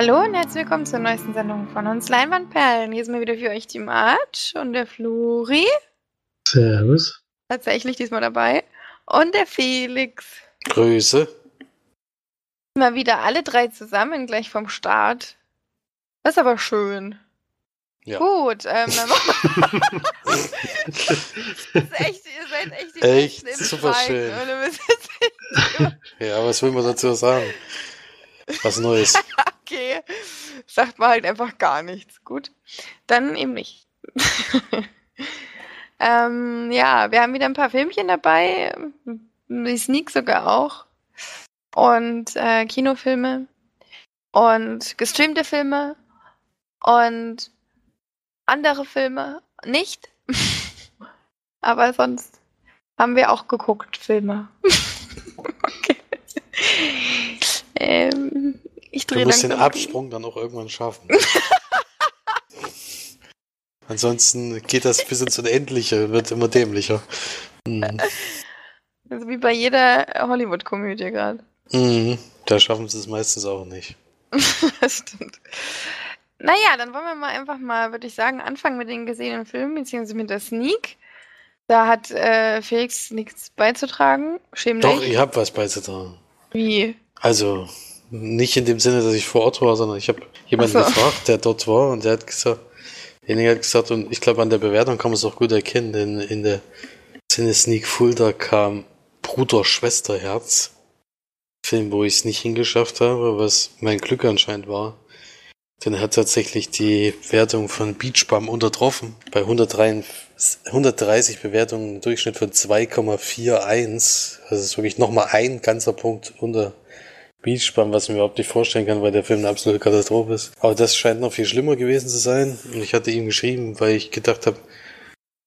Hallo und herzlich willkommen zur neuesten Sendung von uns Leinwandperlen. Hier sind wir wieder für euch die March und der Flori. Servus. Tatsächlich diesmal dabei. Und der Felix. Grüße. Mal wieder alle drei zusammen gleich vom Start. Das ist aber schön. Ja. Gut, ähm, dann machen wir- das ist echt, ihr seid echt die Echt im super schön. Ja, was will man dazu sagen? Was Neues. Okay, sagt man halt einfach gar nichts. Gut, dann eben nicht. ähm, ja, wir haben wieder ein paar Filmchen dabei, die Sneak sogar auch. Und äh, Kinofilme und gestreamte Filme und andere Filme nicht. Aber sonst haben wir auch geguckt, Filme. okay. Ähm, ich Du drehe musst den Absprung dann auch irgendwann schaffen. Ansonsten geht das bis ins Unendliche, wird immer dämlicher. Mhm. Also wie bei jeder Hollywood-Komödie gerade. Mhm. Da schaffen sie es meistens auch nicht. das stimmt. Naja, dann wollen wir mal einfach mal, würde ich sagen, anfangen mit den gesehenen Filmen, beziehungsweise mit der Sneak. Da hat äh, Felix nichts beizutragen. Schämlich. Doch, ich habe was beizutragen. Wie? Also, nicht in dem Sinne, dass ich vor Ort war, sondern ich habe jemanden so. gefragt, der dort war und der hat gesagt, derjenige hat gesagt, und ich glaube, an der Bewertung kann man es auch gut erkennen, denn in der Sinne Sneak Fulda kam Bruder, Schwester, Herz. Film, wo ich es nicht hingeschafft habe, was mein Glück anscheinend war. Denn er hat tatsächlich die Wertung von Beachbum untertroffen. Bei 103, 130 Bewertungen Durchschnitt von 2,41. Also es ist wirklich nochmal ein ganzer Punkt unter Beachbum, was ich mir überhaupt nicht vorstellen kann, weil der Film eine absolute Katastrophe ist. Aber das scheint noch viel schlimmer gewesen zu sein. Und ich hatte ihm geschrieben, weil ich gedacht habe,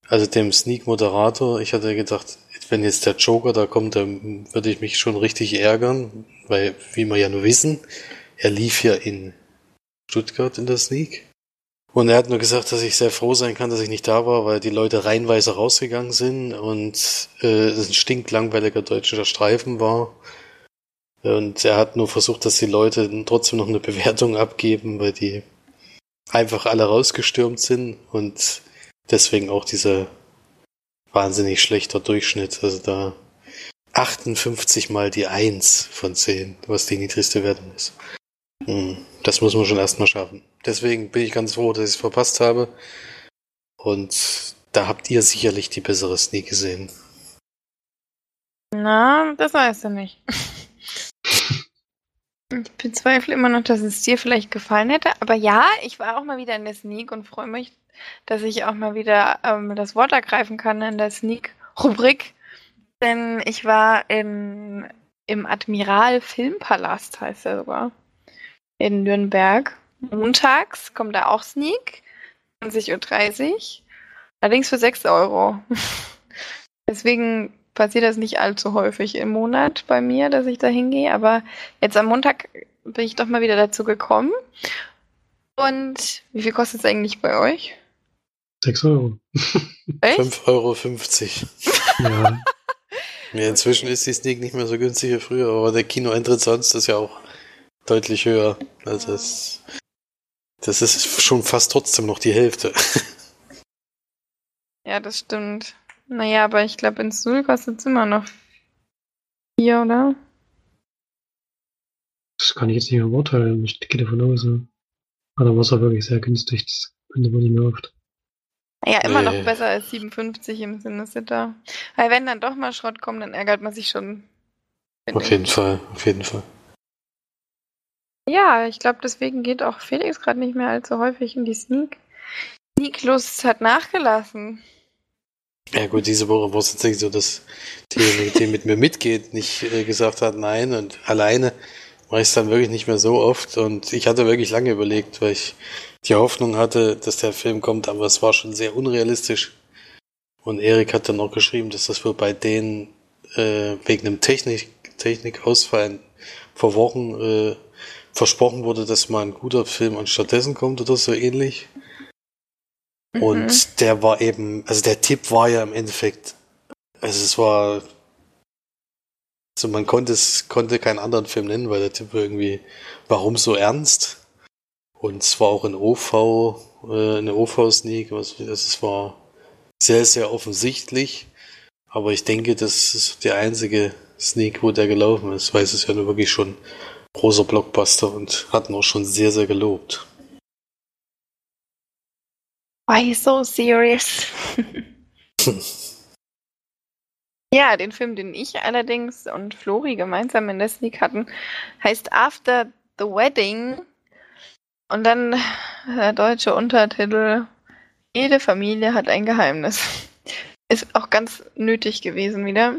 also dem Sneak-Moderator, ich hatte gedacht, wenn jetzt der Joker da kommt, dann würde ich mich schon richtig ärgern, weil, wie wir ja nur wissen, er lief ja in Stuttgart in der Sneak. Und er hat nur gesagt, dass ich sehr froh sein kann, dass ich nicht da war, weil die Leute reihenweise rausgegangen sind und äh, es ein stinklangweiliger deutscher Streifen war. Und er hat nur versucht, dass die Leute trotzdem noch eine Bewertung abgeben, weil die einfach alle rausgestürmt sind und deswegen auch dieser wahnsinnig schlechter Durchschnitt. Also da 58 mal die 1 von 10, was die niedrigste Wertung ist. Hm, Das muss man schon erstmal schaffen. Deswegen bin ich ganz froh, dass ich es verpasst habe. Und da habt ihr sicherlich die bessere Sneak gesehen. Na, das weißt du nicht. Ich bezweifle immer noch, dass es dir vielleicht gefallen hätte. Aber ja, ich war auch mal wieder in der Sneak und freue mich, dass ich auch mal wieder ähm, das Wort ergreifen kann in der Sneak-Rubrik. Denn ich war in, im Admiral Filmpalast, heißt er sogar, in Nürnberg. Montags kommt da auch Sneak, 20.30 Uhr. Allerdings für 6 Euro. Deswegen passiert das nicht allzu häufig im Monat bei mir, dass ich da hingehe. Aber jetzt am Montag bin ich doch mal wieder dazu gekommen. Und wie viel kostet es eigentlich bei euch? 6 Euro. Echt? 5,50 Euro. Ja, Ja, inzwischen ist die Sneak nicht mehr so günstig wie früher, aber der Kinoeintritt sonst ist ja auch deutlich höher. Also das, das ist schon fast trotzdem noch die Hälfte. Ja, das stimmt. Naja, aber ich glaube, in Seoul kostet es immer noch vier, oder? das kann ich jetzt nicht mehr beurteilen. Ich gehe davon aus. Aber da war es auch wirklich sehr günstig. Das findet man nicht mehr oft. Naja, immer Nee. noch besser als 57 im Sinne Sitter. Weil wenn dann doch mal Schrott kommt, dann ärgert man sich schon. Auf ich. jeden Fall, auf jeden Fall. Ja, ich glaube, deswegen geht auch Felix gerade nicht mehr allzu häufig in die Sneak. Sneak-Lust hat nachgelassen. Ja gut, diese Woche war es tatsächlich so, dass die, die mit mir mitgeht, nicht äh, gesagt hat nein und alleine mache ich es dann wirklich nicht mehr so oft und ich hatte wirklich lange überlegt, weil ich die Hoffnung hatte, dass der Film kommt, aber es war schon sehr unrealistisch. Und Erik hat dann auch geschrieben, dass das wohl bei denen äh, wegen einem Technik, Technikausfall vor Wochen äh, versprochen wurde, dass mal ein guter Film anstattdessen kommt oder so ähnlich. Mhm. Und der war eben, also der Tipp war ja im Endeffekt, also es war, also man konnte es, konnte keinen anderen Film nennen, weil der Tipp war irgendwie, warum so ernst? Und zwar auch in OV, äh, eine OV-Sneak. Es war sehr, sehr offensichtlich. Aber ich denke, das ist der einzige Sneak, wo der gelaufen ist, weil es ist ja nur wirklich schon großer Blockbuster und hat ihn auch schon sehr, sehr gelobt. Why so serious? ja, den Film, den ich allerdings und Flori gemeinsam in der Sneak hatten, heißt After the Wedding. Und dann der deutsche Untertitel Jede Familie hat ein Geheimnis. Ist auch ganz nötig gewesen wieder.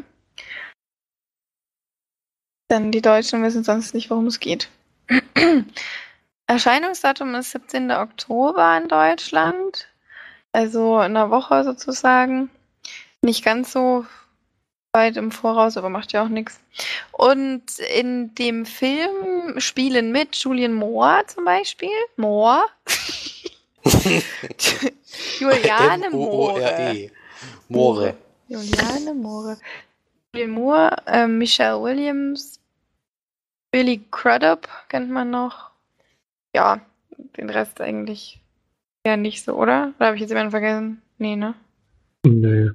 Denn die Deutschen wissen sonst nicht, worum es geht. Erscheinungsdatum ist 17. Oktober in Deutschland. Also in einer Woche sozusagen. Nicht ganz so weit im Voraus, aber macht ja auch nichts. Und in dem Film spielen mit Julian Moore zum Beispiel. Moore. Juliane Moore. Moore. Juliane Moore. Julian Moore, äh, Michelle Williams, Billy Crudup kennt man noch. Ja, den Rest eigentlich ja nicht so, oder? Oder habe ich jetzt jemanden vergessen? Nee, ne? Nee.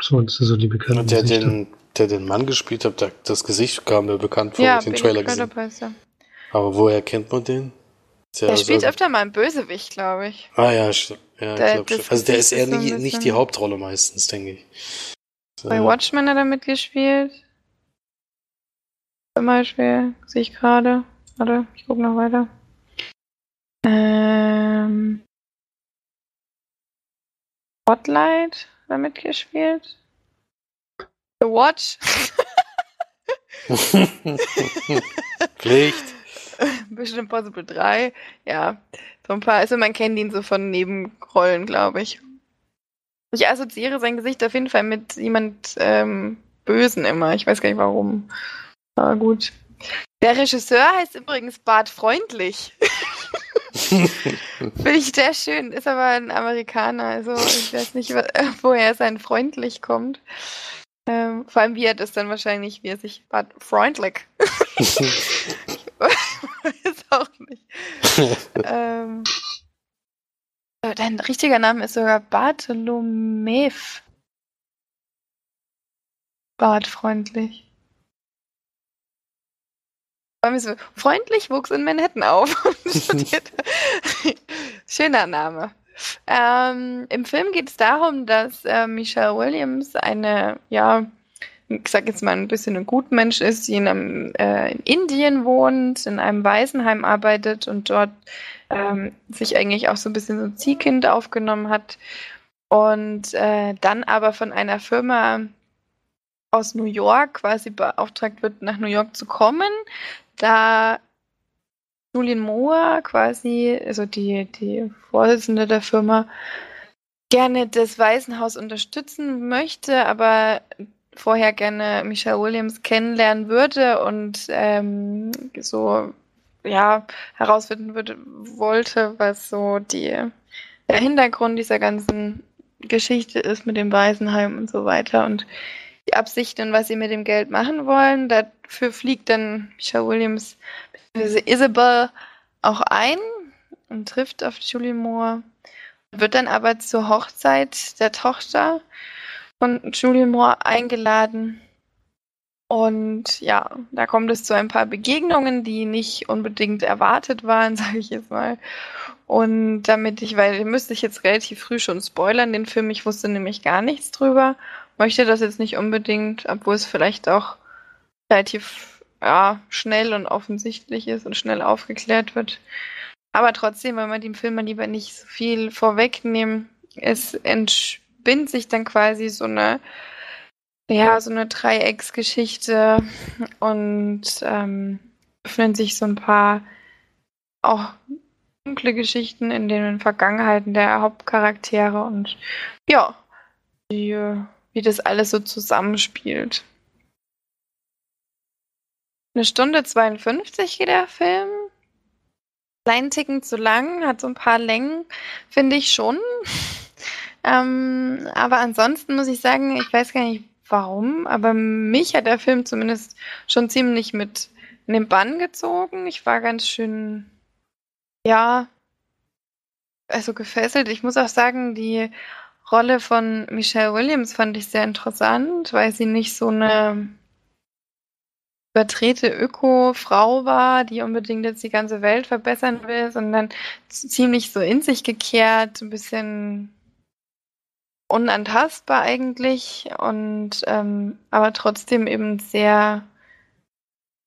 Sonst so die bekannten Und der den, der den Mann gespielt hat, der, das Gesicht kam mir bekannt vor, ja, ich den Trailer gesehen. er. Aber woher kennt man den? Ist Der spielt so- öfter mal einen Bösewicht, glaube ich. Ah ja, ja Der- glaub das schon. Also der ist eher ist so nie, nicht die Hauptrolle meistens, denke ich. So, Bei Watchmen hat er mitgespielt. Zum Beispiel, sehe ich gerade. Warte, ich gucke noch weiter. Ähm. Spotlight hat er mitgespielt. The Watch. Pflicht. Mission Impossible 3. Ja, so ein paar. Also man kennt ihn so von Nebenrollen, glaube ich. Ich assoziiere sein Gesicht auf jeden Fall mit jemand ähm, Bösen immer. Ich weiß gar nicht warum. Aber gut. Der Regisseur heißt übrigens Bart Freundlich. Finde ich sehr schön. Ist aber ein Amerikaner. Also ich weiß nicht, wo- woher sein freundlich kommt. Ähm, vor allem wie er das dann wahrscheinlich, wie er sich Bart Freundlich weiß auch nicht. ähm, äh, dein richtiger Name ist sogar Bartholomew. Bartfreundlich. Vor allem so, freundlich wuchs in Manhattan auf. und studierte- Schöner Name. Ähm, Im Film geht es darum, dass äh, Michelle Williams eine, ja, ich sag jetzt mal ein bisschen ein Gutmensch ist, die in, einem, äh, in Indien wohnt, in einem Waisenheim arbeitet und dort ähm, sich eigentlich auch so ein bisschen so ein Ziehkind aufgenommen hat und äh, dann aber von einer Firma aus New York quasi beauftragt wird, nach New York zu kommen, da Julian Moore quasi, also die, die Vorsitzende der Firma, gerne das Waisenhaus unterstützen möchte, aber vorher gerne Michelle Williams kennenlernen würde und ähm, so ja herausfinden würde, wollte, was so die, der Hintergrund dieser ganzen Geschichte ist mit dem Waisenheim und so weiter. Und die Absichten und was sie mit dem Geld machen wollen. Dafür fliegt dann Michelle Williams bzw. Isabel auch ein und trifft auf Julie Moore. Wird dann aber zur Hochzeit der Tochter von Julie Moore eingeladen. Und ja, da kommt es zu ein paar Begegnungen, die nicht unbedingt erwartet waren, sage ich jetzt mal. Und damit ich, weil müsste ich jetzt relativ früh schon spoilern, den Film, ich wusste nämlich gar nichts drüber, möchte das jetzt nicht unbedingt, obwohl es vielleicht auch relativ ja, schnell und offensichtlich ist und schnell aufgeklärt wird. Aber trotzdem, weil man dem Film mal lieber nicht so viel vorwegnehmen, es entspinnt sich dann quasi so eine, ja, so eine Dreiecksgeschichte und ähm, öffnen sich so ein paar auch dunkle Geschichten in den Vergangenheiten der Hauptcharaktere und ja, die, äh, wie das alles so zusammenspielt. Eine Stunde 52 geht der Film. Kleinen Ticken zu lang, hat so ein paar Längen, finde ich schon. ähm, aber ansonsten muss ich sagen, ich weiß gar nicht warum, aber mich hat der Film zumindest schon ziemlich mit in den Bann gezogen. Ich war ganz schön, ja, also gefesselt. Ich muss auch sagen, die Rolle von Michelle Williams fand ich sehr interessant, weil sie nicht so eine übertrete Öko-Frau war, die unbedingt jetzt die ganze Welt verbessern will, sondern ziemlich so in sich gekehrt, ein bisschen unantastbar eigentlich und ähm, aber trotzdem eben sehr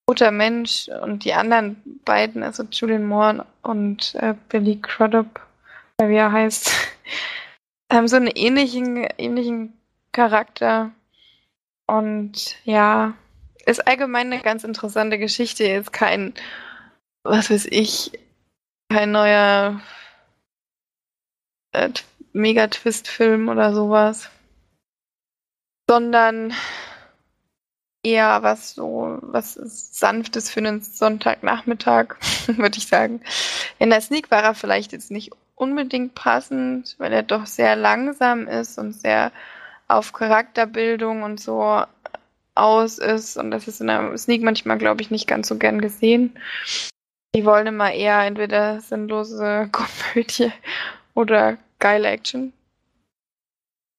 guter Mensch und die anderen beiden, also Julian Moore und äh, Billy Crudup, wie er heißt, haben so einen ähnlichen, ähnlichen Charakter. Und ja, ist allgemein eine ganz interessante Geschichte. Ist kein, was weiß ich, kein neuer äh, Mega-Twist-Film oder sowas. Sondern eher was so, was Sanftes für einen Sonntagnachmittag, würde ich sagen. In der Sneak war er vielleicht jetzt nicht unbedingt passend, weil er doch sehr langsam ist und sehr auf Charakterbildung und so aus ist. Und das ist in der Sneak manchmal, glaube ich, nicht ganz so gern gesehen. Die wollen immer eher entweder sinnlose Komödie oder geile Action.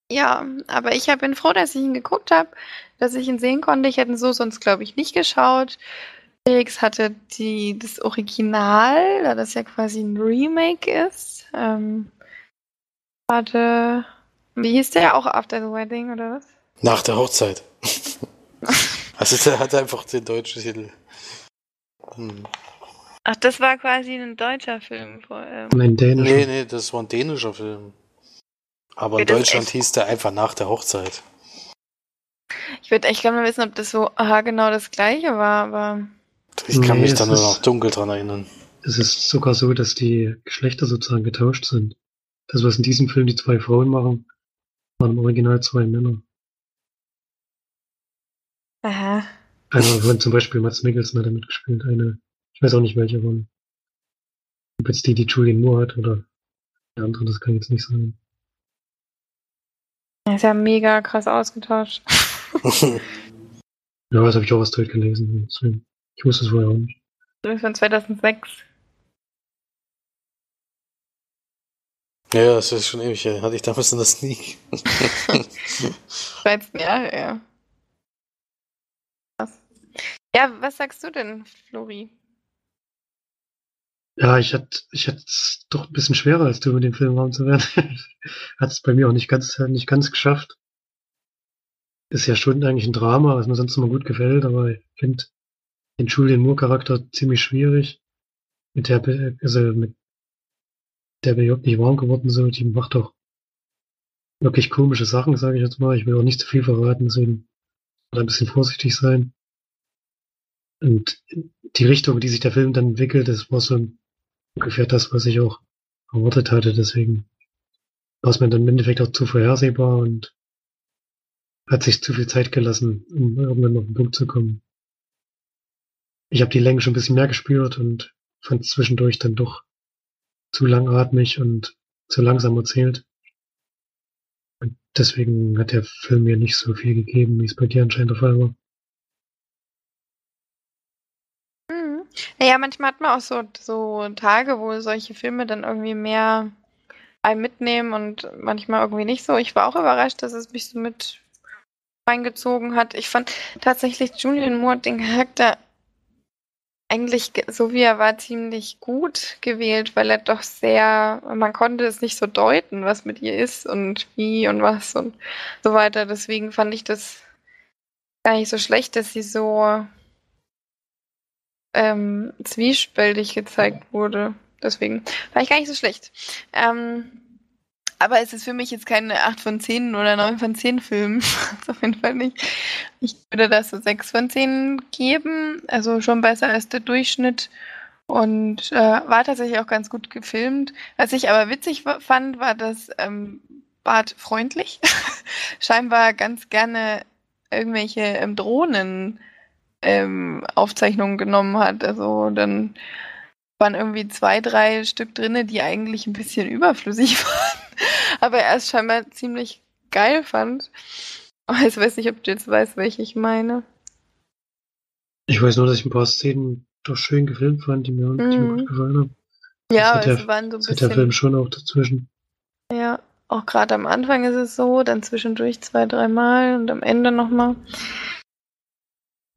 Ja, aber ich bin froh, dass ich ihn geguckt habe, dass ich ihn sehen konnte. Ich hätte ihn so sonst, glaube ich, nicht geschaut. Felix hatte die, das Original, da das ja quasi ein Remake ist. Ähm, hatte, wie hieß der? Auch After the Wedding oder was? Nach der Hochzeit. also der hat einfach den deutschen Titel. Hm. Ach, das war quasi ein deutscher Film. Vor, ähm. Nein, dänischer. Nee, nee, das war ein dänischer Film. Aber in Deutschland hieß der einfach nach der Hochzeit. Ich würde echt gerne mal wissen, ob das so aha, genau das gleiche war, aber. Ich kann nee, mich da nur noch dunkel dran erinnern. Es ist sogar so, dass die Geschlechter sozusagen getauscht sind. Das, was in diesem Film die zwei Frauen machen, waren im Original zwei Männer. Aha. Einer von zum Beispiel Mats Mikkelsen hat damit gespielt, eine, ich weiß auch nicht welche von. Ob jetzt die, die Julian Moore hat oder die andere, das kann ich jetzt nicht sagen. Er ist ja mega krass ausgetauscht. ja, das habe ich auch was dort gelesen. Ich wusste es vorher auch nicht. Bist von 2006. Ja, das ist schon ewig. Hatte ich damals in der Sneak. 13 Jahre, ja. Was? Ja, was sagst du denn, Flori? Ja, ich hatte ich es doch ein bisschen schwerer, als du mit dem Film warm zu werden. Hat es bei mir auch nicht ganz, nicht ganz geschafft. Ist ja schon eigentlich ein Drama, was mir sonst immer gut gefällt, aber ich finde den Julian Moore-Charakter ziemlich schwierig. Mit der, also mit der bin ich überhaupt nicht warm geworden, so. Die macht doch wirklich komische Sachen, sage ich jetzt mal. Ich will auch nicht zu viel verraten, deswegen ein bisschen vorsichtig sein. Und die Richtung, die sich der Film dann entwickelt, das war so ungefähr das, was ich auch erwartet hatte. Deswegen war es mir dann im Endeffekt auch zu vorhersehbar und hat sich zu viel Zeit gelassen, um irgendwann auf den Punkt zu kommen. Ich habe die Länge schon ein bisschen mehr gespürt und fand zwischendurch dann doch zu langatmig und zu langsam erzählt. Und deswegen hat der Film mir nicht so viel gegeben, wie es bei dir anscheinend der Fall war. Naja, manchmal hat man auch so, so Tage, wo solche Filme dann irgendwie mehr einen mitnehmen und manchmal irgendwie nicht so. Ich war auch überrascht, dass es mich so mit reingezogen hat. Ich fand tatsächlich Julian Moore den Charakter eigentlich so wie er war ziemlich gut gewählt, weil er doch sehr, man konnte es nicht so deuten, was mit ihr ist und wie und was und so weiter. Deswegen fand ich das gar nicht so schlecht, dass sie so ähm, zwiespältig gezeigt wurde. Deswegen war ich gar nicht so schlecht. Ähm, aber es ist für mich jetzt keine 8 von 10 oder 9 von 10 Film. auf jeden Fall nicht. Ich würde das so 6 von 10 geben. Also schon besser als der Durchschnitt. Und äh, war tatsächlich auch ganz gut gefilmt. Was ich aber witzig fand, war, dass ähm, Bart freundlich scheinbar ganz gerne irgendwelche ähm, Drohnen ähm, Aufzeichnungen genommen hat. Also dann waren irgendwie zwei, drei Stück drinne, die eigentlich ein bisschen überflüssig waren, aber er es scheinbar ziemlich geil fand. Aber ich weiß nicht, ob du jetzt weißt, welche ich meine. Ich weiß nur, dass ich ein paar Szenen doch schön gefilmt fand, die mir, mm. die mir mhm. gut gefallen haben. Ja, hat der- es waren so ein hat der bisschen. Film schon auch dazwischen. Ja, auch gerade am Anfang ist es so, dann zwischendurch zwei, dreimal und am Ende nochmal.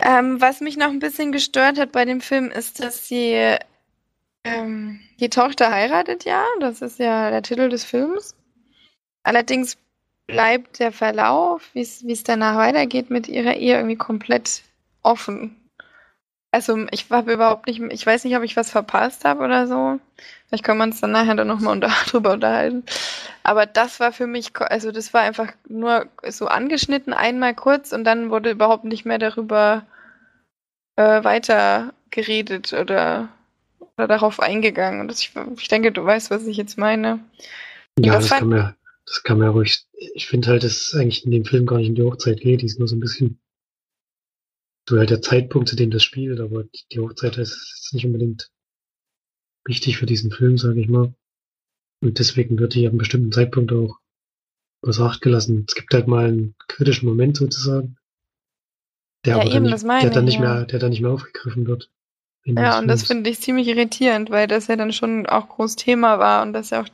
Ähm, was mich noch ein bisschen gestört hat bei dem Film, ist, dass die, ähm, die Tochter heiratet ja. Das ist ja der Titel des Films. Allerdings bleibt der Verlauf, wie es danach weitergeht mit ihrer Ehe, irgendwie komplett offen. Also ich habe überhaupt nicht, ich weiß nicht, ob ich was verpasst habe oder so. Vielleicht können wir uns dann nachher dann nochmal unter, drüber unterhalten. Aber das war für mich, also das war einfach nur so angeschnitten, einmal kurz und dann wurde überhaupt nicht mehr darüber äh, weiter geredet oder, oder darauf eingegangen. Und ich, ich denke, du weißt, was ich jetzt meine. Ja, das kann man ja, das kann man ja ruhig. Ich finde halt, dass es eigentlich in dem Film gar nicht um die Hochzeit geht. Die ist nur so ein bisschen so halt der Zeitpunkt, zu dem das spielt, aber die Hochzeit ist nicht unbedingt wichtig für diesen Film, sage ich mal. Und deswegen wird die ab einem bestimmten Zeitpunkt auch außer Acht gelassen. Es gibt halt mal einen kritischen Moment sozusagen, der Ja, aber eben, dann, nicht, der dann ich, nicht ja. mehr, der dann nicht mehr aufgegriffen wird. Ja, und das finde ich ziemlich irritierend, weil das ja dann schon auch groß Thema war und das ja auch,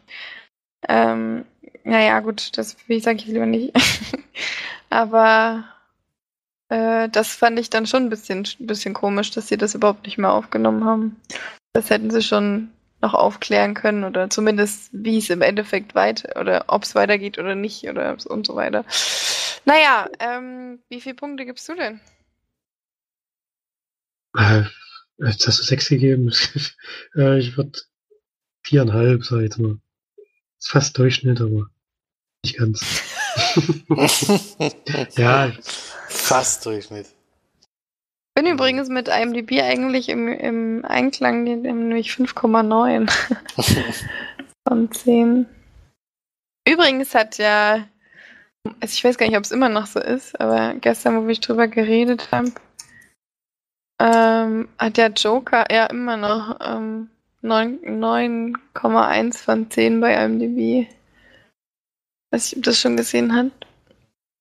ähm, naja, gut, das wie sage ich lieber nicht. Aber äh, das fand ich dann schon ein bisschen, bisschen komisch, dass sie das überhaupt nicht mehr aufgenommen haben. Das hätten sie schon noch aufklären können oder zumindest, wie es im Endeffekt weiter oder ob es weitergeht oder nicht oder und so weiter. Naja, ähm, wie viele Punkte gibst du denn? Jetzt hast du sechs gegeben. ich würde viereinhalb, sag ich jetzt mal. Ist fast Durchschnitt, aber nicht ganz. ja, Fast Durchschnitt. bin übrigens mit IMDb eigentlich im, im Einklang, nämlich 5,9 von 10. Übrigens hat ja, also ich weiß gar nicht, ob es immer noch so ist, aber gestern, wo wir drüber geredet haben, ähm, hat ja Joker ja immer noch ähm, 9 9,1 von 10 bei IMDb. Weiß ich, ob das schon gesehen hat.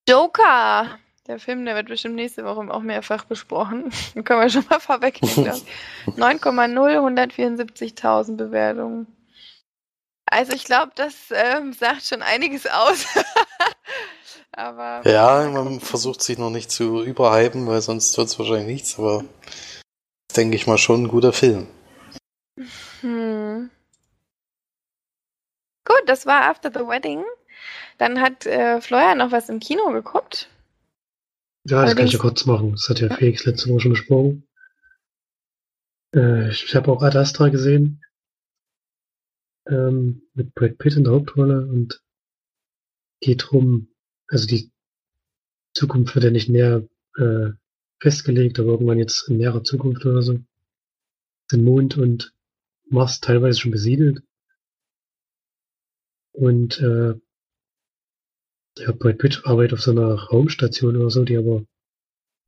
Joker! Der Film, der wird bestimmt nächste Woche auch mehrfach besprochen. Den können wir schon mal vorwegnehmen. glaub ich. 9,0, 174.000 Bewertungen. Also ich glaube, das ähm, sagt schon einiges aus. Aber Ja, man versucht sich noch nicht zu überhypen, weil sonst wird es wahrscheinlich nichts, aber ist, denke ich mal, schon ein guter Film. Hm. Gut, das war After the Wedding. Dann hat äh, Florian noch was im Kino geguckt. ja, das kann ich ja Allerdings- kurz machen. Das hat ja. Felix letzte Woche schon besprochen. Äh, ich habe auch Ad Astra gesehen. Ähm, mit Brad Pitt in der Hauptrolle und geht drum, also die Zukunft wird ja nicht näher äh, festgelegt, aber irgendwann jetzt in näherer Zukunft oder so. Sind Mond und Mars teilweise schon besiedelt. Und äh, ja, Brad Pitt arbeitet auf so einer Raumstation oder so, die aber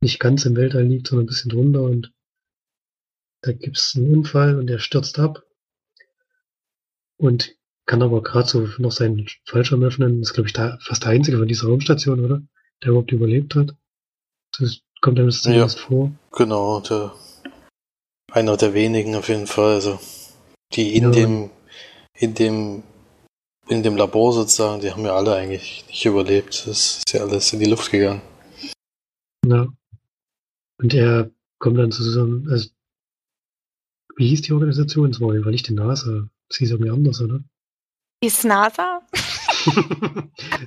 nicht ganz im Weltall liegt, sondern ein bisschen drunter und da gibt's einen Unfall und er stürzt ab und kann aber gerade so noch seinen Fallschirm öffnen. Das ist, glaube ich, da fast der einzige von dieser Raumstation, oder? Der überhaupt überlebt hat. Das kommt einem das Ja. vor. Genau, der, einer der wenigen auf jeden Fall, also die in Ja. dem, in dem, in dem Labor sozusagen, die haben ja alle eigentlich nicht überlebt. Das ist ja alles in die Luft gegangen. Ja. Und er kommt dann zu so einem, also, wie hieß die Organisation? Das war Fall nicht die NASA. Das hieß irgendwie anders, oder? Ist NASA?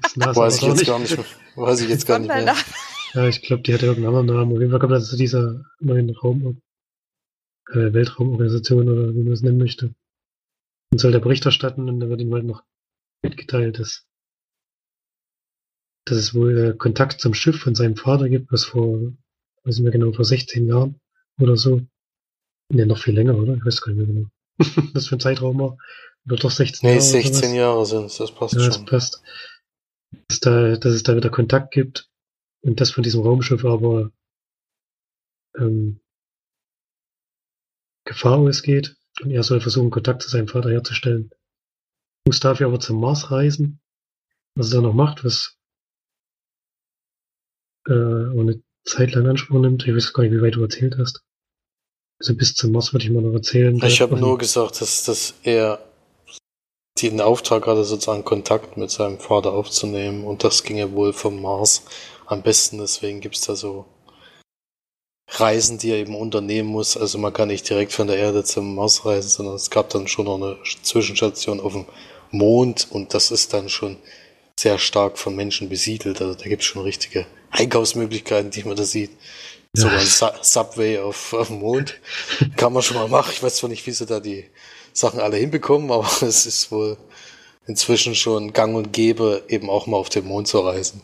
das NASA Weiß ich jetzt gar nicht mehr. Weiß ich jetzt gar nicht mehr. Ja, ich glaube, die hatte irgendeinen anderen Namen. Auf jeden Fall kommt er zu dieser neuen Raum, äh, Weltraumorganisation oder wie man es nennen möchte. Und soll der Bericht erstatten und dann wird ihm halt noch mitgeteilt, dass, dass es wohl äh, Kontakt zum Schiff von seinem Vater gibt, was vor, weiß nicht mehr genau, vor 16 Jahren oder so. Ne, noch viel länger, oder? Ich weiß gar nicht mehr genau. was für ein Zeitraum war. Oder doch 16 Nee, Jahre. oder 16 sowas. Jahre sind es, das passt Ja, das schon. passt. Dass, da, dass es da wieder Kontakt gibt und das von diesem Raumschiff aber ähm, Gefahr ausgeht und er soll versuchen, Kontakt zu seinem Vater herzustellen. Muss dafür aber zum Mars reisen, was er da noch macht, was äh, eine Zeit lang Anspruch nimmt. Ich weiß gar nicht, wie weit du erzählt hast. Also bis zum Mars würde ich mal noch erzählen. Ich habe nur gesagt, dass, dass er den Auftrag hatte, sozusagen Kontakt mit seinem Vater aufzunehmen und das ginge wohl vom Mars am besten. Deswegen gibt's da so Reisen, die er eben unternehmen muss. Also man kann nicht direkt von der Erde zum Mars reisen, sondern es gab dann schon noch eine Zwischenstation auf dem Mond und das ist dann schon sehr stark von Menschen besiedelt. Also da gibt's schon richtige Einkaufsmöglichkeiten, die man da sieht. Sogar ein Su Subway auf, auf dem Mond. Kann man schon mal machen. Ich weiß zwar nicht, wie sie da die Sachen alle hinbekommen, aber es ist wohl inzwischen schon gang und gäbe, eben auch mal auf den Mond zu reisen.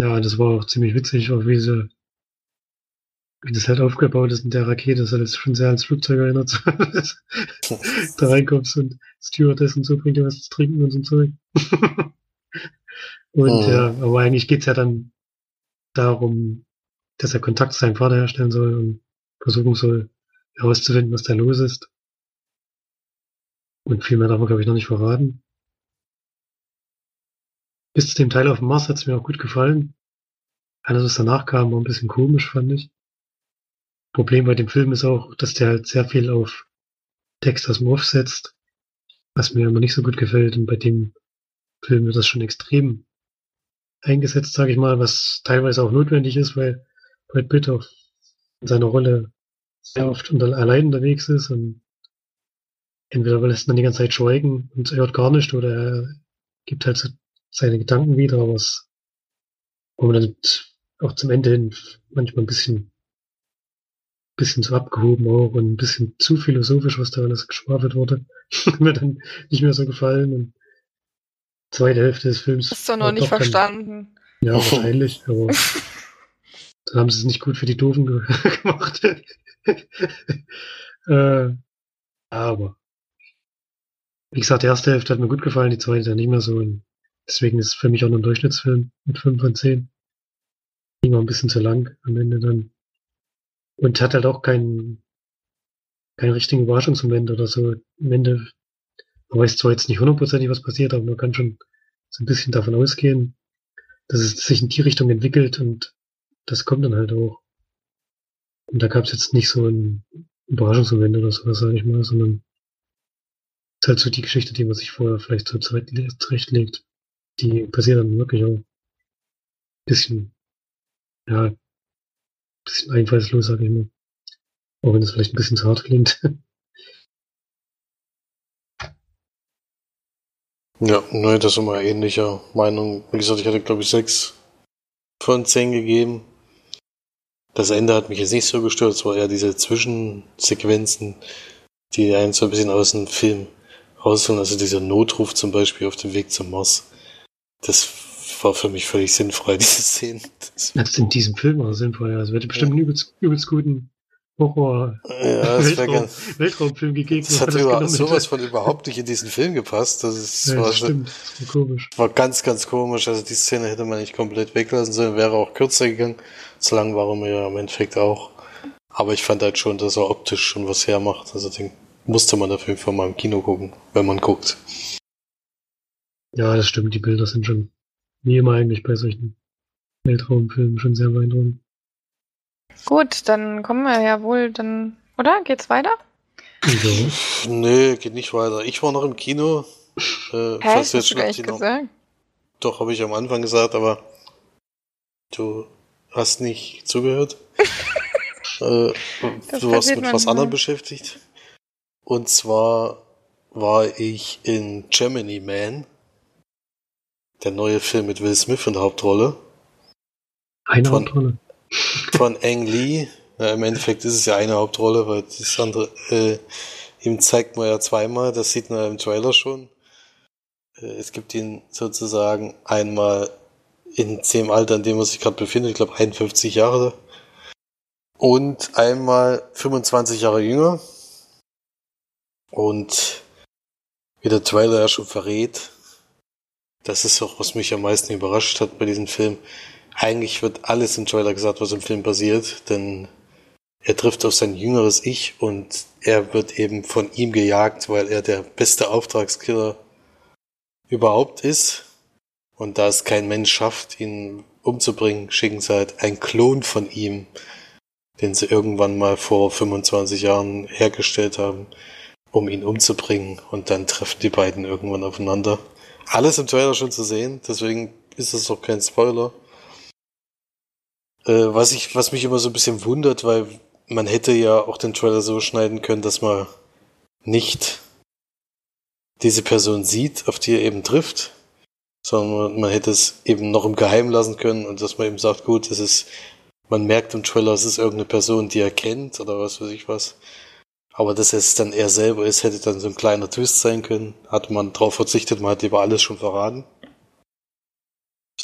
Ja, das war auch ziemlich witzig, auch wie sie wie das halt aufgebaut ist in der Rakete, das hat jetzt schon sehr ans Flugzeug erinnert. da reinkommst und Stewardess und so bringt dir was zu trinken und so Zeug. und oh. ja, aber eigentlich geht's ja dann darum, dass er Kontakt zu seinem Vater herstellen soll und versuchen soll, herauszufinden, was da los ist. Und viel mehr darf man, glaube ich, noch nicht verraten. Bis zu dem Teil auf dem Mars hat es mir auch gut gefallen. Alles, was danach kam, war ein bisschen komisch, fand ich. Problem bei dem Film ist auch, dass der halt sehr viel auf Text aus dem Off setzt, was mir immer nicht so gut gefällt. Und bei dem Film wird das schon extrem eingesetzt, sage ich mal, was teilweise auch notwendig ist, weil Brad Pitt auch in seiner Rolle sehr oft unter, allein unterwegs ist und entweder lässt man die ganze Zeit schweigen und hört gar nicht oder er gibt halt so seine Gedanken wieder, aber es, wo man dann auch zum Ende hin manchmal ein bisschen bisschen zu abgehoben auch und ein bisschen zu philosophisch, was da alles geschwafelt wurde. mir dann nicht mehr so gefallen. Und zweite Hälfte des Films. Hast du noch nicht verstanden. Dann, ja, wahrscheinlich, aber dann haben sie es nicht gut für die Doofen gemacht. äh, aber wie gesagt, die erste Hälfte hat mir gut gefallen, die zweite dann nicht mehr so. Und deswegen ist es für mich auch nur ein Durchschnittsfilm mit 5 von 10. Ging auch ein bisschen zu lang am Ende dann. Und hat halt auch keinen, keinen richtigen Überraschungsmoment oder so. Am Ende, man weiß zwar jetzt nicht hundertprozentig, was passiert, aber man kann schon so ein bisschen davon ausgehen, dass es sich in die Richtung entwickelt und das kommt dann halt auch. Und da gab es jetzt nicht so einen Überraschungsmoment oder sowas, sage ich mal, sondern es ist halt so die Geschichte, die man sich vorher vielleicht so zurechtlegt. Die passiert dann wirklich auch ein bisschen, ja, bisschen einfallslos, sag ich mal. Auch wenn das vielleicht ein bisschen zu hart klingt. Ja, ne, das ist immer ähnlicher Meinung. Wie gesagt, ich hatte, glaube ich, sechs von zehn gegeben. Das Ende hat mich jetzt nicht so gestört, es war eher diese Zwischensequenzen, die einen so ein bisschen aus dem Film rausholen. Also dieser Notruf zum Beispiel auf dem Weg zum Mars. Das war für mich völlig sinnfrei, diese Szene. Das in diesem Film war sinnvoll, ja. Es hätte bestimmt ja. einen übelst, übelst guten Horror ja, Weltraum, Weltraumfilm gegeben. Das hat das über, sowas von überhaupt nicht in diesen Film gepasst. Das, ist, ja, war, das stimmt. Das komisch. War ganz, ganz komisch. Also die Szene hätte man nicht komplett weglassen sollen, wäre auch kürzer gegangen. So lang war er mir ja im Endeffekt auch. Aber ich fand halt schon, dass er optisch schon was hermacht. Also den musste man auf jeden Fall mal im Kino gucken, wenn man guckt. Ja, das stimmt. Die Bilder sind schon wie immer eigentlich bei solchen Weltraumfilmen schon sehr beeindruckend. Gut, dann kommen wir ja wohl dann, oder? Geht's weiter? Ja. Nee, geht nicht weiter. Ich war noch im Kino. Äh, Hä, hast du gleich gesagt? Doch, habe ich am Anfang gesagt, aber du hast nicht zugehört. äh, du warst mit was anderem beschäftigt. Und zwar war ich in Gemini Man der neue Film mit Will Smith in der Hauptrolle. Eine von, Hauptrolle. Von Ang Lee. Ja, Im Endeffekt ist es ja eine Hauptrolle, weil das andere, äh, ihm zeigt man ja zweimal, das sieht man ja im Trailer schon. Äh, es gibt ihn sozusagen einmal in dem Alter, in dem er sich gerade befindet, ich glaube 51 Jahre. Und einmal 25 Jahre jünger. Und wie der Trailer ja schon verrät, das ist auch, was mich am meisten überrascht hat bei diesem Film. Eigentlich wird alles im Trailer gesagt, was im Film passiert, denn er trifft auf sein jüngeres Ich und er wird eben von ihm gejagt, weil er der beste Auftragskiller überhaupt ist. Und da es kein Mensch schafft, ihn umzubringen, schicken sie halt einen Klon von ihm den sie irgendwann mal vor 25 Jahren hergestellt haben, um ihn umzubringen. Und dann treffen die beiden irgendwann aufeinander. Alles im Trailer schon zu sehen, deswegen ist es doch kein Spoiler. Äh, was ich, was mich immer so ein bisschen wundert, weil man hätte ja auch den Trailer so schneiden können, dass man nicht diese Person sieht, auf die er eben trifft, sondern man hätte es eben noch im Geheimen lassen können und dass man eben sagt, gut, es ist, man merkt im Trailer, es ist irgendeine Person, die er kennt oder was weiß ich was. Aber dass es dann er selber ist, hätte dann so ein kleiner Twist sein können. Hat man darauf verzichtet, man hat lieber alles schon verraten.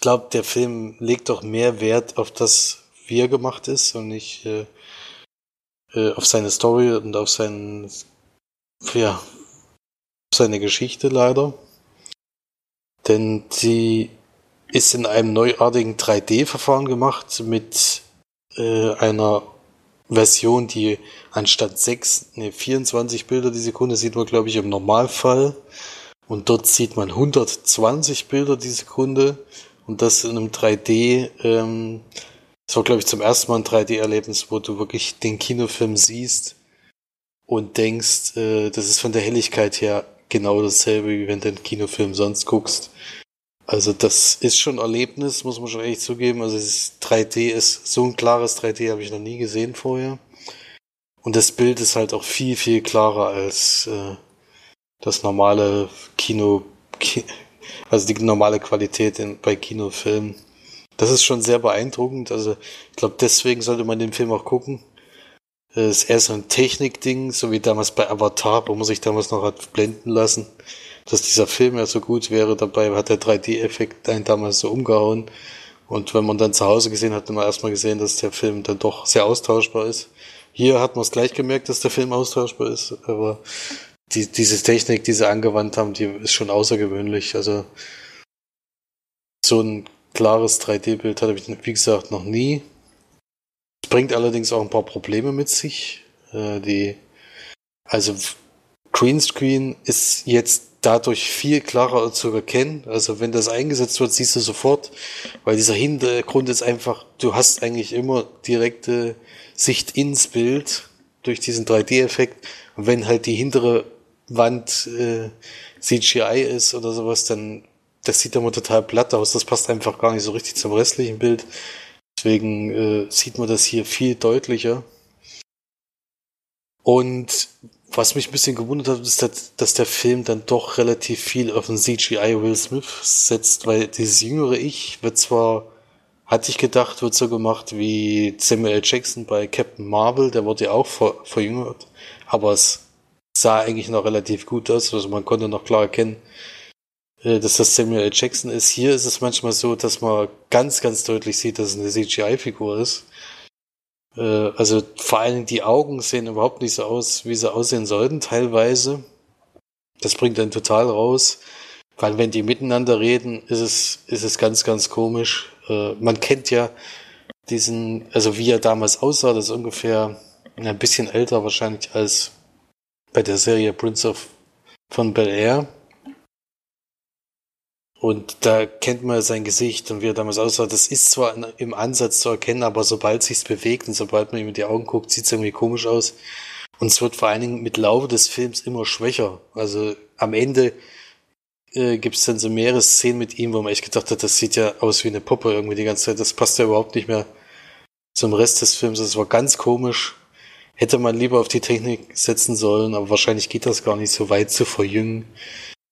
Ich glaube, der Film legt doch mehr Wert auf das, wie er gemacht ist und nicht äh, äh, auf seine Story und auf seinen, ja, auf seine Geschichte leider. Denn sie ist in einem neuartigen 3D-Verfahren gemacht mit äh, einer Version, die anstatt 6, ne, 24 Bilder die Sekunde sieht man, glaube ich, im Normalfall. Und dort sieht man 120 Bilder die Sekunde. Und das in einem 3D ähm, das war, glaube ich, zum ersten Mal ein 3D-Erlebnis, wo du wirklich den Kinofilm siehst und denkst, äh, das ist von der Helligkeit her genau dasselbe, wie wenn du den Kinofilm sonst guckst. Also das ist schon ein Erlebnis, muss man schon echt zugeben. Also das 3D ist so ein klares 3D habe ich noch nie gesehen vorher. Und das Bild ist halt auch viel, viel klarer als äh, das normale Kino, also die normale Qualität in, bei Kinofilmen. Das ist schon sehr beeindruckend. Also ich glaube, deswegen sollte man den Film auch gucken. Es ist eher so ein Technikding, so wie damals bei Avatar, wo man sich damals noch hat blenden lassen, dass dieser Film ja so gut wäre. Dabei hat der 3D-Effekt einen damals so umgehauen. Und wenn man dann zu Hause gesehen hat, hat man erstmal gesehen, dass der Film dann doch sehr austauschbar ist. Hier hat man es gleich gemerkt, dass der Film austauschbar ist, aber die, diese Technik, die sie angewandt haben, die ist schon außergewöhnlich. Also so ein klares 3D-Bild hatte ich, wie gesagt, noch nie. Es bringt allerdings auch ein paar Probleme mit sich. Äh, die, also Greenscreen ist jetzt dadurch viel klarer zu erkennen. Also wenn das eingesetzt wird, siehst du sofort, weil dieser Hintergrund ist einfach, du hast eigentlich immer direkte Sicht ins Bild durch diesen 3D-Effekt. Und wenn halt die hintere Wand äh, CGI ist oder sowas, dann das sieht immer total platt aus. Das passt einfach gar nicht so richtig zum restlichen Bild. Deswegen äh, sieht man das hier viel deutlicher. Und was mich ein bisschen gewundert hat, ist, dass, dass der Film dann doch relativ viel auf den CGI Will Smith setzt, weil dieses jüngere Ich wird zwar, hatte ich gedacht, wird so gemacht wie Samuel. Jackson bei Captain Marvel, der wurde ja auch ver verjüngert, aber es sah eigentlich noch relativ gut aus, also man konnte noch klar erkennen, äh, dass das Samuel L. Jackson ist. Hier ist es manchmal so, dass man ganz, ganz deutlich sieht, dass es eine CGI-Figur ist. Äh, also vor allen Dingen die Augen sehen überhaupt nicht so aus, wie sie aussehen sollten, teilweise. Das bringt dann total raus. Weil wenn die miteinander reden, ist es, ist es ganz, ganz komisch. Äh, man kennt ja diesen, also wie er damals aussah, das ist ungefähr ein bisschen älter wahrscheinlich als bei der Serie Prince of von Bel Air. Und da kennt man sein Gesicht und wie er damals aussah. Das ist zwar im Ansatz zu erkennen, aber sobald sich's bewegt und sobald man ihm in die Augen guckt, sieht's irgendwie komisch aus. Und es wird vor allen Dingen mit Laufe des Films immer schwächer. Also am Ende äh, gibt's dann so mehrere Szenen mit ihm, wo man echt gedacht hat, das sieht ja aus wie eine Puppe irgendwie die ganze Zeit. Das passt ja überhaupt nicht mehr zum Rest des Films. Das war ganz komisch. Hätte man lieber auf die Technik setzen sollen, aber wahrscheinlich geht das gar nicht so weit zu verjüngen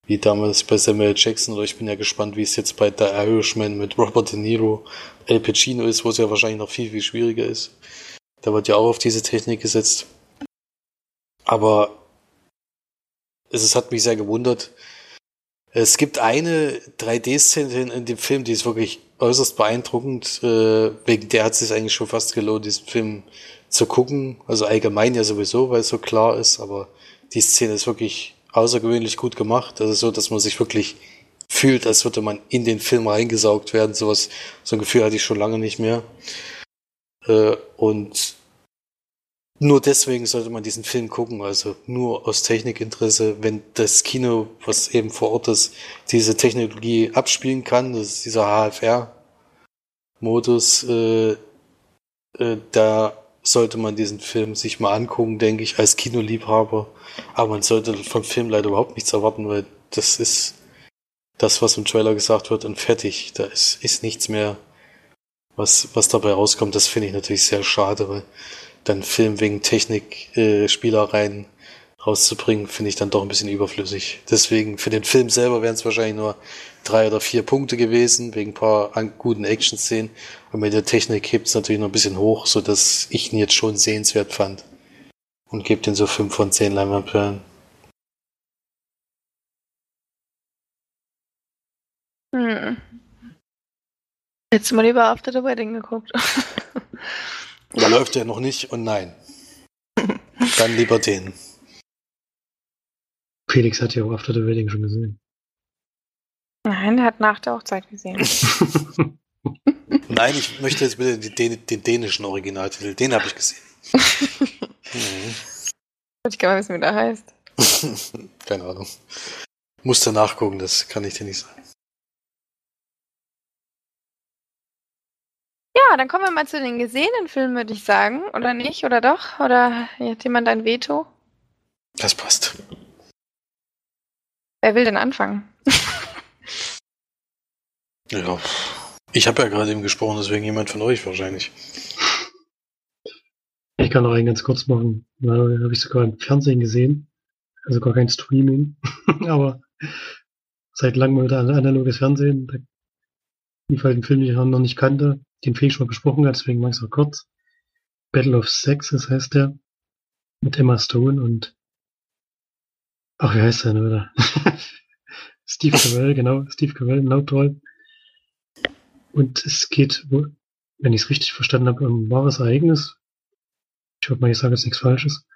wie damals bei Samuel Jackson, oder ich bin ja gespannt, wie es jetzt bei The Irishman mit Robert De Niro, El Pacino ist, wo es ja wahrscheinlich noch viel, viel schwieriger ist. Da wird ja auch auf diese Technik gesetzt. Aber es, es hat mich sehr gewundert. Es gibt eine 3D-Szene in dem Film, die ist wirklich äußerst beeindruckend. Äh, wegen der hat es sich eigentlich schon fast gelohnt, diesen Film zu gucken. Also allgemein ja sowieso, weil es so klar ist, aber die Szene ist wirklich außergewöhnlich gut gemacht. Also so, dass man sich wirklich fühlt, als würde man in den Film reingesaugt werden. Sowas, so ein Gefühl hatte ich schon lange nicht mehr. Äh, und nur deswegen sollte man diesen Film gucken, also nur aus Technikinteresse, wenn das Kino, was eben vor Ort ist, diese Technologie abspielen kann, das ist dieser HFR-Modus, äh, äh, da sollte man diesen Film sich mal angucken, denke ich, als Kinoliebhaber. Aber man sollte vom Film leider überhaupt nichts erwarten, weil das ist das, was im Trailer gesagt wird, und fertig. Da ist, ist nichts mehr, was, was dabei rauskommt. Das finde ich natürlich sehr schade, weil dann Film wegen Technik, äh, Spielereien rauszubringen, finde ich dann doch ein bisschen überflüssig. Deswegen, für den Film selber wären es wahrscheinlich nur drei oder vier Punkte gewesen, wegen ein paar guten Action-Szenen. Und mit der Technik hebt es natürlich noch ein bisschen hoch, so dass ich ihn jetzt schon sehenswert fand. Und gebe den so fünf von zehn Leinwandperlen. Hm. Hättest du mal lieber After the Wedding geguckt. da läuft er noch nicht und nein. Dann lieber den. Felix hat ja auch After the Wedding schon gesehen. Nein, der hat nach der Hochzeit gesehen. Nein, ich möchte jetzt bitte den, den dänischen Originaltitel. Den habe ich gesehen. mhm. Ich kann mal wissen, wie der heißt. Keine Ahnung. Musste nachgucken, das kann ich dir nicht sagen. Ja, dann kommen wir mal zu den gesehenen Filmen, würde ich sagen. Oder nicht? Oder doch? Oder hat jemand ein Veto? Das passt. Wer will denn anfangen? Ja, ich habe ja gerade eben gesprochen, deswegen jemand von euch wahrscheinlich. Ich kann noch einen ganz kurz machen. Da habe ich sogar im Fernsehen gesehen. Also gar kein Streaming. Aber seit langem wieder analoges Fernsehen. Da lief halt ein Film, den ich noch nicht kannte, den Felix schon mal besprochen hat, deswegen mache ich es auch kurz. Battle of Sexes heißt der. Mit Emma Stone und Ach, wie heißt der denn wieder? Steve Carell, genau, Steve Carell in Hauptrolle. Und es geht, wenn ich es richtig verstanden habe, um ein wahres Ereignis. Ich hoffe mal, ich sage jetzt nichts Falsches.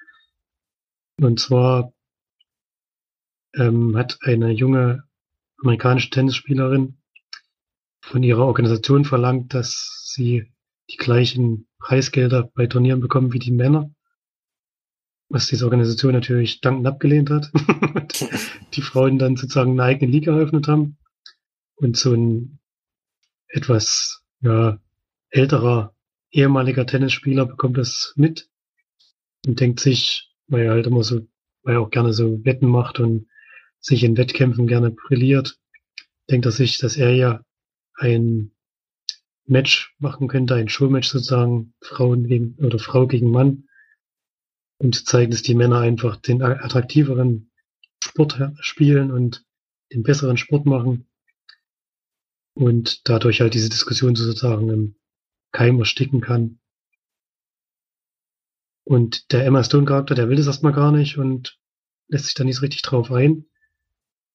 Und zwar ähm, hat eine junge amerikanische Tennisspielerin von ihrer Organisation verlangt, dass sie die gleichen Preisgelder bei Turnieren bekommen wie die Männer was diese Organisation natürlich dankend abgelehnt hat. die Frauen dann sozusagen eine eigene Liga eröffnet haben. Und so ein etwas ja, älterer ehemaliger Tennisspieler bekommt das mit und denkt sich, weil er halt immer so, weil er auch gerne so Wetten macht und sich in Wettkämpfen gerne brilliert, denkt er sich, dass er ja ein Match machen könnte, ein Showmatch sozusagen, Frauen gegen oder Frau gegen Mann, um zu zeigen, dass die Männer einfach den attraktiveren Sport spielen und den besseren Sport machen und dadurch halt diese Diskussion sozusagen im Keim ersticken kann. Und der Emma Stone Charakter, der will das erstmal gar nicht und lässt sich da nicht so richtig drauf ein.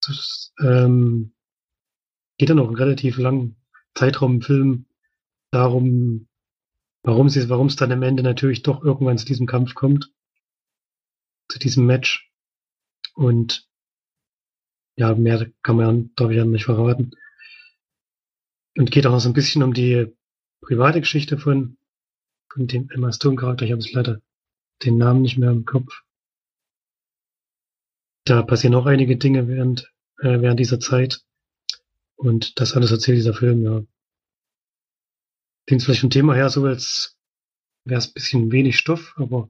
Das ähm, geht dann auch einen relativ langen Zeitraum im Film darum, warum sie, warum es dann am Ende natürlich doch irgendwann zu diesem Kampf kommt zu diesem Match. Und ja, mehr kann man darf ich ja nicht verraten. Und geht auch noch so ein bisschen um die private Geschichte von, von dem Emma Stone Charakter. Ich habe jetzt leider den Namen nicht mehr im Kopf. Da passieren auch einige Dinge während, äh, während dieser Zeit. Und das alles erzählt dieser Film, ja. Klingt vielleicht vom Thema her so, als wäre es ein bisschen wenig Stoff, aber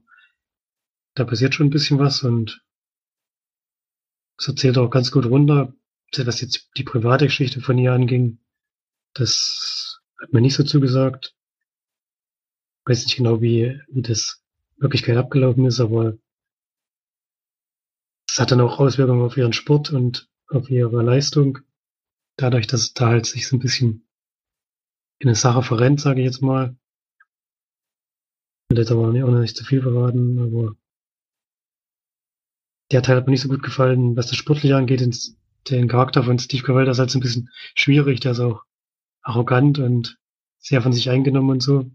da passiert schon ein bisschen was und es erzählt auch ganz gut runter, was jetzt die private Geschichte von ihr anging. Das hat mir nicht so zugesagt. Weiß nicht genau, wie, wie das Wirklichkeit abgelaufen ist, aber es hat dann auch Auswirkungen auf ihren Sport und auf ihre Leistung. Dadurch, dass da halt sich so ein bisschen in eine Sache verrennt, sage ich jetzt mal. Will jetzt aber auch nicht zu viel verraten, aber der Teil hat mir nicht so gut gefallen, was das Sportliche angeht. Den Charakter von Steve Carell, das ist halt so ein bisschen schwierig. Der ist auch arrogant und sehr von sich eingenommen und so.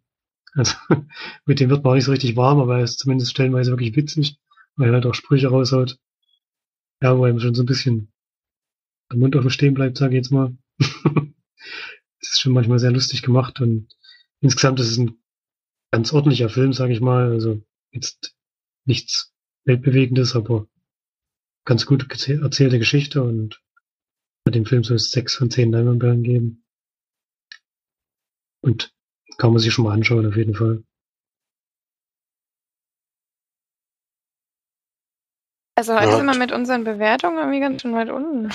Also mit dem wird man auch nicht so richtig warm, aber er ist zumindest stellenweise wirklich witzig, weil er halt auch Sprüche raushaut. Ja, wo einem schon so ein bisschen der Mund offen stehen bleibt, sage ich jetzt mal. Es ist schon manchmal sehr lustig gemacht und insgesamt ist es ein ganz ordentlicher Film, sage ich mal. Also jetzt nichts Weltbewegendes, aber ganz gut erzählte Geschichte und bei dem Film soll es sechs von zehn Leinwandperlen geben. Und kann man sich schon mal anschauen, auf jeden Fall. Also heute ja. sind wir mit unseren Bewertungen irgendwie ganz schön weit unten.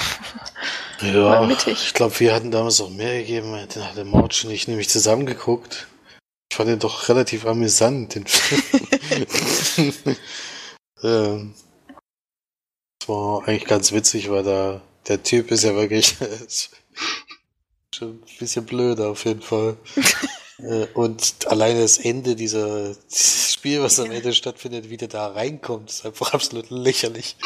ja, ich glaube, wir hatten damals auch mehr gegeben. Den hatte Mautsch und ich nämlich zusammengeguckt. Ich fand den doch relativ amüsant, den Film. ähm, das war eigentlich ganz witzig, weil da der Typ ist ja wirklich schon ein bisschen blöder auf jeden Fall. Äh, Und alleine das Ende dieser dieses Spiel, was am. Ende stattfindet, wie der da reinkommt, ist einfach absolut lächerlich.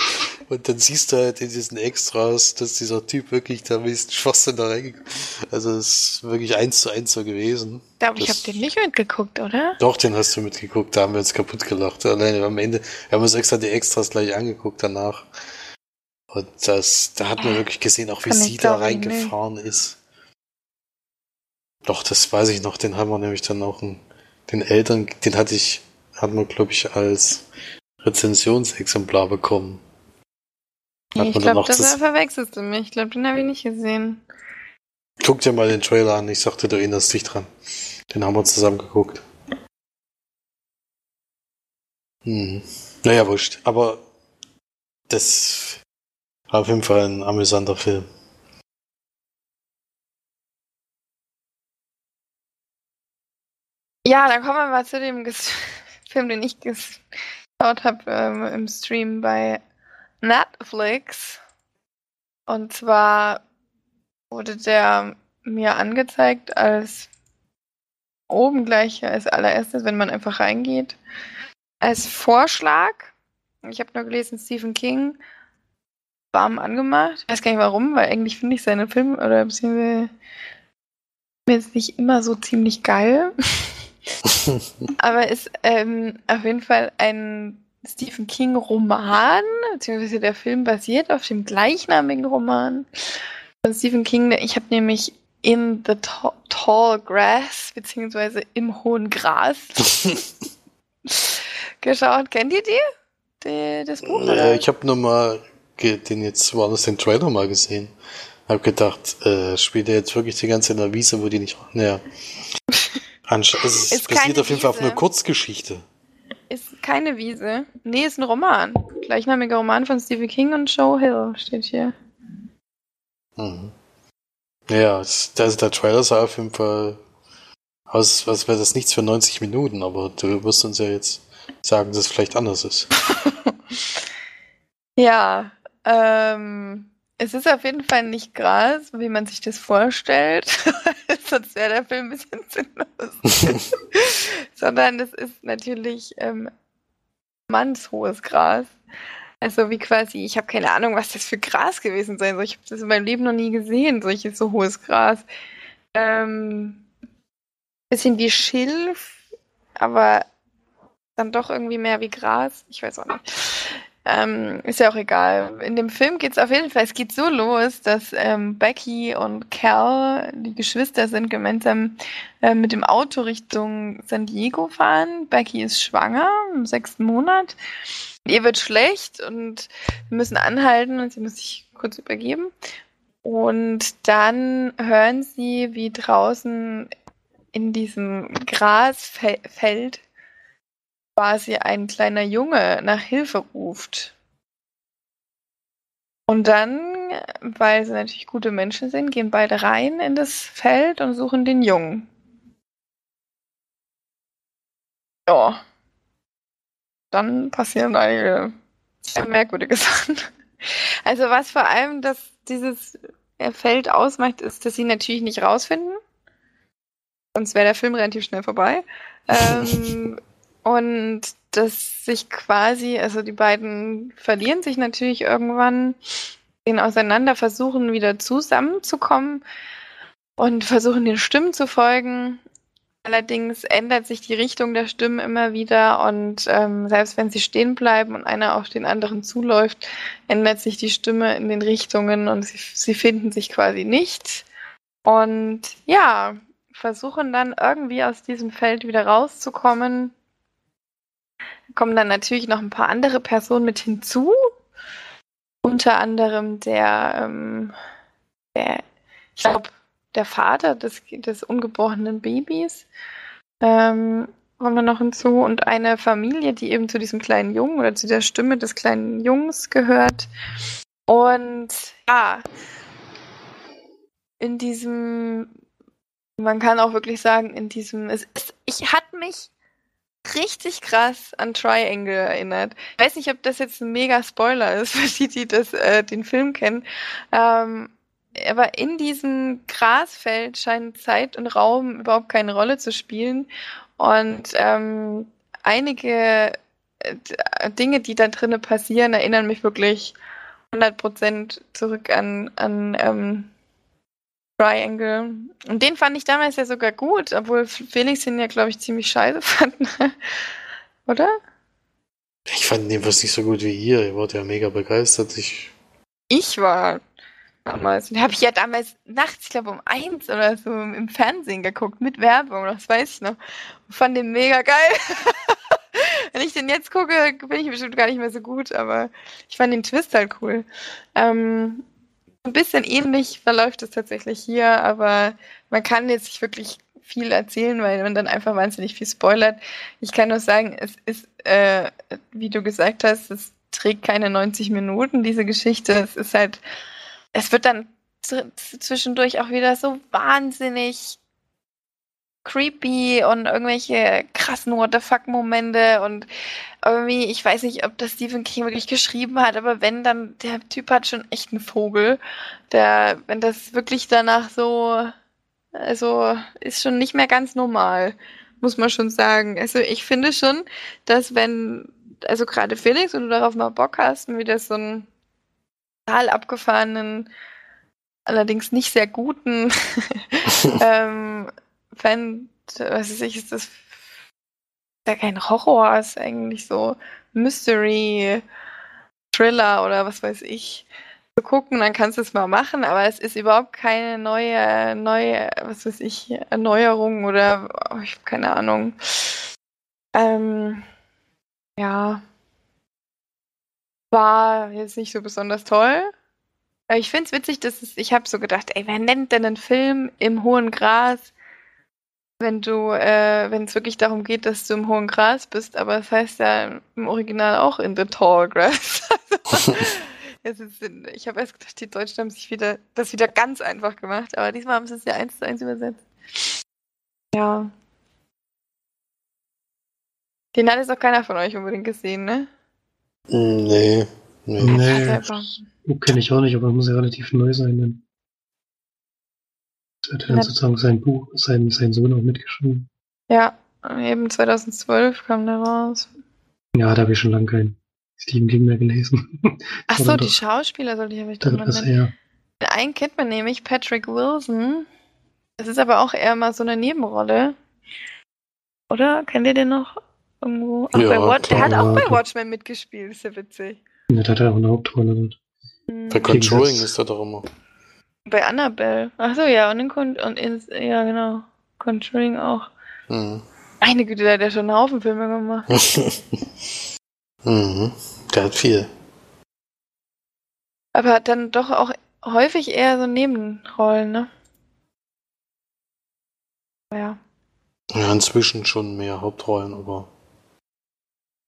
Und dann siehst du halt in diesen Extras, dass dieser Typ wirklich da ein Schwachsinn da reingekommen Also es ist wirklich eins zu eins so gewesen. Ich glaube, ich habe den nicht mitgeguckt, oder? Doch, den hast du mitgeguckt, da haben wir uns kaputt gelacht. Alleine am Ende, wir haben uns extra die Extras gleich angeguckt danach. Und das, da hat man wirklich gesehen, auch wie Kann sie da ich nicht. reingefahren ist. Doch, das weiß ich noch, den haben wir nämlich dann auch den Eltern, den hatte ich, hat man, glaube ich, als Rezensionsexemplar bekommen. Hat ich glaube, das das, verwechselst du mich. Ich glaube, den habe ich nicht gesehen. guck dir mal den Trailer an, ich sagte, du erinnerst dich dran. Den haben wir zusammen geguckt. Hm. Naja, wurscht. Aber das war auf jeden Fall ein amüsanter Film. Ja, dann kommen wir mal zu dem ges Film, den ich geschaut habe ähm, im Stream bei Netflix. Und zwar wurde der mir angezeigt als oben gleich als allererstes, wenn man einfach reingeht, als Vorschlag. Ich habe nur gelesen, Stephen King warm angemacht. Ich weiß gar nicht warum, weil eigentlich finde ich seine Filme oder beziehungsweise mir ist nicht immer so ziemlich geil. Aber ist ähm, auf jeden Fall ein Stephen King Roman, beziehungsweise der Film basiert auf dem gleichnamigen Roman von Stephen King. Ich habe nämlich in the Ta- Tall Grass, beziehungsweise im hohen Gras geschaut. Kennt ihr die? die das Buch? äh, ich habe nur mal den jetzt woanders den Trailer mal gesehen. Hab gedacht, äh, spielt er jetzt wirklich die ganze in der Wiese, wo die nicht. Naja. Ansch es ist, basiert auf jeden Fall auf einer Kurzgeschichte. Ist keine Wiese. Nee, ist ein Roman. Gleichnamiger Roman von Stephen King und Joe Hill steht hier. Mhm. Ja, es- also der Trailer sah auf jeden Fall aus, als wäre das nichts für 90 Minuten, aber du wirst uns ja jetzt sagen, dass es vielleicht anders ist. Ja, ähm, es ist auf jeden Fall nicht Gras, wie man sich das vorstellt. Sonst wäre der Film ein bisschen sinnlos. Sondern es ist natürlich ähm, mannshohes Gras. Also wie quasi, ich habe keine Ahnung, was das für Gras gewesen sein soll. Ich habe das in meinem Leben noch nie gesehen, solches so hohes Gras. Ähm, bisschen wie Schilf, aber dann doch irgendwie mehr wie Gras. Ich weiß auch nicht. Ähm, ist ja auch egal. In dem Film geht es auf jeden Fall, es geht so los, dass ähm, Becky und Cal, die Geschwister sind, gemeinsam äh, mit dem Auto Richtung San Diego fahren. Becky ist schwanger im sechsten Monat. Ihr wird schlecht und wir müssen anhalten und sie muss sich kurz übergeben. Und dann hören sie, wie draußen in diesem Grasfeld quasi ein kleiner Junge nach Hilfe ruft. Und dann, weil sie natürlich gute Menschen sind, gehen beide rein in das Feld und suchen den Jungen. Ja. Dann passieren einige sehr merkwürdige Sachen. Also was vor allem das, dieses Feld ausmacht, ist, dass sie natürlich nicht rausfinden. Sonst wäre der Film relativ schnell vorbei. Ähm, und dass sich quasi, also die beiden verlieren sich natürlich irgendwann, gehen auseinander, versuchen wieder zusammenzukommen und versuchen den Stimmen zu folgen. Allerdings ändert sich die Richtung der Stimmen immer wieder und ähm, selbst wenn sie stehen bleiben und einer auf den anderen zuläuft, ändert sich die Stimme in den Richtungen und sie, sie finden sich quasi nicht. Und ja, versuchen dann irgendwie aus diesem Feld wieder rauszukommen. Kommen dann natürlich noch ein paar andere Personen mit hinzu. Unter anderem der, ähm, der ich glaube, der Vater des, des ungeborenen Babys. Ähm, kommen wir noch hinzu und eine Familie, die eben zu diesem kleinen Jungen oder zu der Stimme des kleinen Jungs gehört. Und ja, in diesem, man kann auch wirklich sagen, in diesem, es ist, ich hat mich richtig krass an Triangle erinnert. Ich weiß nicht, ob das jetzt ein mega Spoiler ist für die, die das, äh, den Film kennen. Ähm, aber in diesem Grasfeld scheint Zeit und Raum überhaupt keine Rolle zu spielen. Und ähm, einige äh, Dinge, die da drinnen passieren, erinnern mich wirklich 100% zurück an, an ähm, Triangle. Und den fand ich damals ja sogar gut, obwohl Felix ihn ja, glaube ich, ziemlich scheiße fand. Oder? Ich fand den fast nicht so gut wie ihr. Ihr wart ja mega begeistert. Ich, ich war damals. Den habe ich ja damals nachts, ich glaube um eins oder so im Fernsehen geguckt, mit Werbung, das weiß ich noch. Und fand den mega geil. Wenn ich den jetzt gucke, bin ich bestimmt gar nicht mehr so gut, aber ich fand den Twist halt cool. Ähm, ein bisschen ähnlich verläuft es tatsächlich hier, aber man kann jetzt nicht wirklich viel erzählen, weil man dann einfach wahnsinnig viel spoilert. Ich kann nur sagen, es ist, äh, wie du gesagt hast, es trägt keine 90 Minuten, diese Geschichte. Es ist halt, es wird dann zwischendurch auch wieder so wahnsinnig creepy und irgendwelche krassen What the fuck Momente und irgendwie, ich weiß nicht, ob das Stephen King wirklich geschrieben hat, aber wenn, dann, der Typ hat schon echt einen Vogel. Der, wenn das wirklich danach so, also, ist schon nicht mehr ganz normal, muss man schon sagen. Also, ich finde schon, dass wenn, also gerade Felix, wenn du darauf mal Bock hast und wieder so einen total abgefahrenen, allerdings nicht sehr guten ähm, Fan, was weiß ich, ist das ja kein Horror, ist eigentlich so Mystery, Thriller oder was weiß ich zu gucken, dann kannst du es mal machen, aber es ist überhaupt keine neue, neue, was weiß ich, Erneuerung oder oh, ich habe keine Ahnung. Ähm, ja, war jetzt nicht so besonders toll. Ich finde es witzig, dass es, ich habe so gedacht, ey, wer nennt denn einen Film im hohen Gras wenn du, äh, wenn es wirklich darum geht, dass du im hohen Gras bist, aber es das heißt ja im Original auch in the tall grass. also, ist, ich habe erst gedacht, die Deutschen haben sich wieder das wieder ganz einfach gemacht, aber diesmal haben sie es ja eins zu eins übersetzt. Ja. Den hat jetzt auch keiner von euch unbedingt gesehen, ne? Nee. Nee. nee. Kenne ich auch nicht, aber muss ja relativ neu sein. Dann. Hat dann sozusagen sein Buch, sein, sein Sohn auch mitgeschrieben. Ja, eben 2012 kam der raus. Ja, da habe ich schon lange keinen Stephen King mehr gelesen. Ach so, die Schauspieler sollte ich aber da mal nennen. Einen kennt man nämlich, Patrick Wilson. Das ist aber auch eher mal so eine Nebenrolle. Oder? Kennt ihr den noch irgendwo? Ach, ja, bei der hat auch bei Watchmen mitgespielt, ist ja witzig. Ja, der hat auch eine Hauptrolle dort. Bei Controlling ist er doch immer. Bei Annabelle. Achso, ja, und in, Con und in ja, genau. Conjuring auch. Mhm. Meine Güte, der hat ja schon einen Haufen Filme gemacht. mhm. Der hat viel. Aber hat dann doch auch häufig eher so Nebenrollen, ne? Ja. Ja, inzwischen schon mehr Hauptrollen, aber.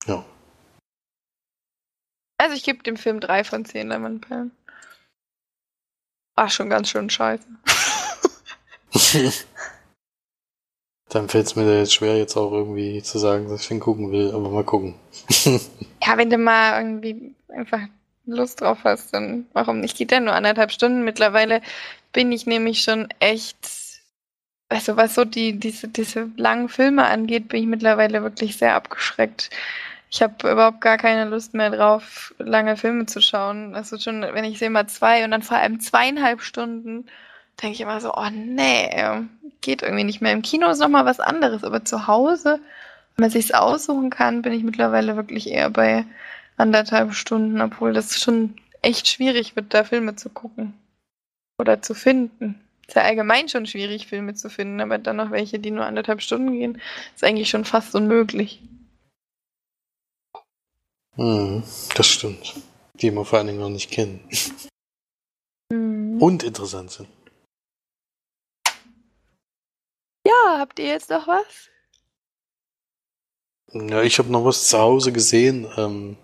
Ja. Also ich gebe dem Film drei von zehn Lemon Ach, schon ganz schön scheiße. Dann fällt es mir jetzt schwer, jetzt auch irgendwie zu sagen, dass ich ihn gucken will, aber mal gucken. ja, wenn du mal irgendwie einfach Lust drauf hast, dann warum nicht? Geht ja nur anderthalb Stunden. Mittlerweile bin ich nämlich schon echt, also was so die, diese, diese langen Filme angeht, bin ich mittlerweile wirklich sehr abgeschreckt ich habe überhaupt gar keine Lust mehr drauf, lange Filme zu schauen. Also schon, wenn ich sehe mal zwei und dann vor allem zweieinhalb Stunden, denke ich immer so, oh nee, geht irgendwie nicht mehr. Im Kino ist nochmal was anderes, aber zu Hause, wenn man sich's aussuchen kann, bin ich mittlerweile wirklich eher bei anderthalb Stunden, obwohl das schon echt schwierig wird, da Filme zu gucken. Oder zu finden. Ist ja allgemein schon schwierig, Filme zu finden, aber dann noch welche, die nur anderthalb Stunden gehen, ist eigentlich schon fast unmöglich. Mhm, das stimmt. Die wir vor allen Dingen noch nicht kennen. Mhm. Und interessant sind. Ja, habt ihr jetzt noch was? Ja, ich habe noch was zu Hause gesehen. Ähm,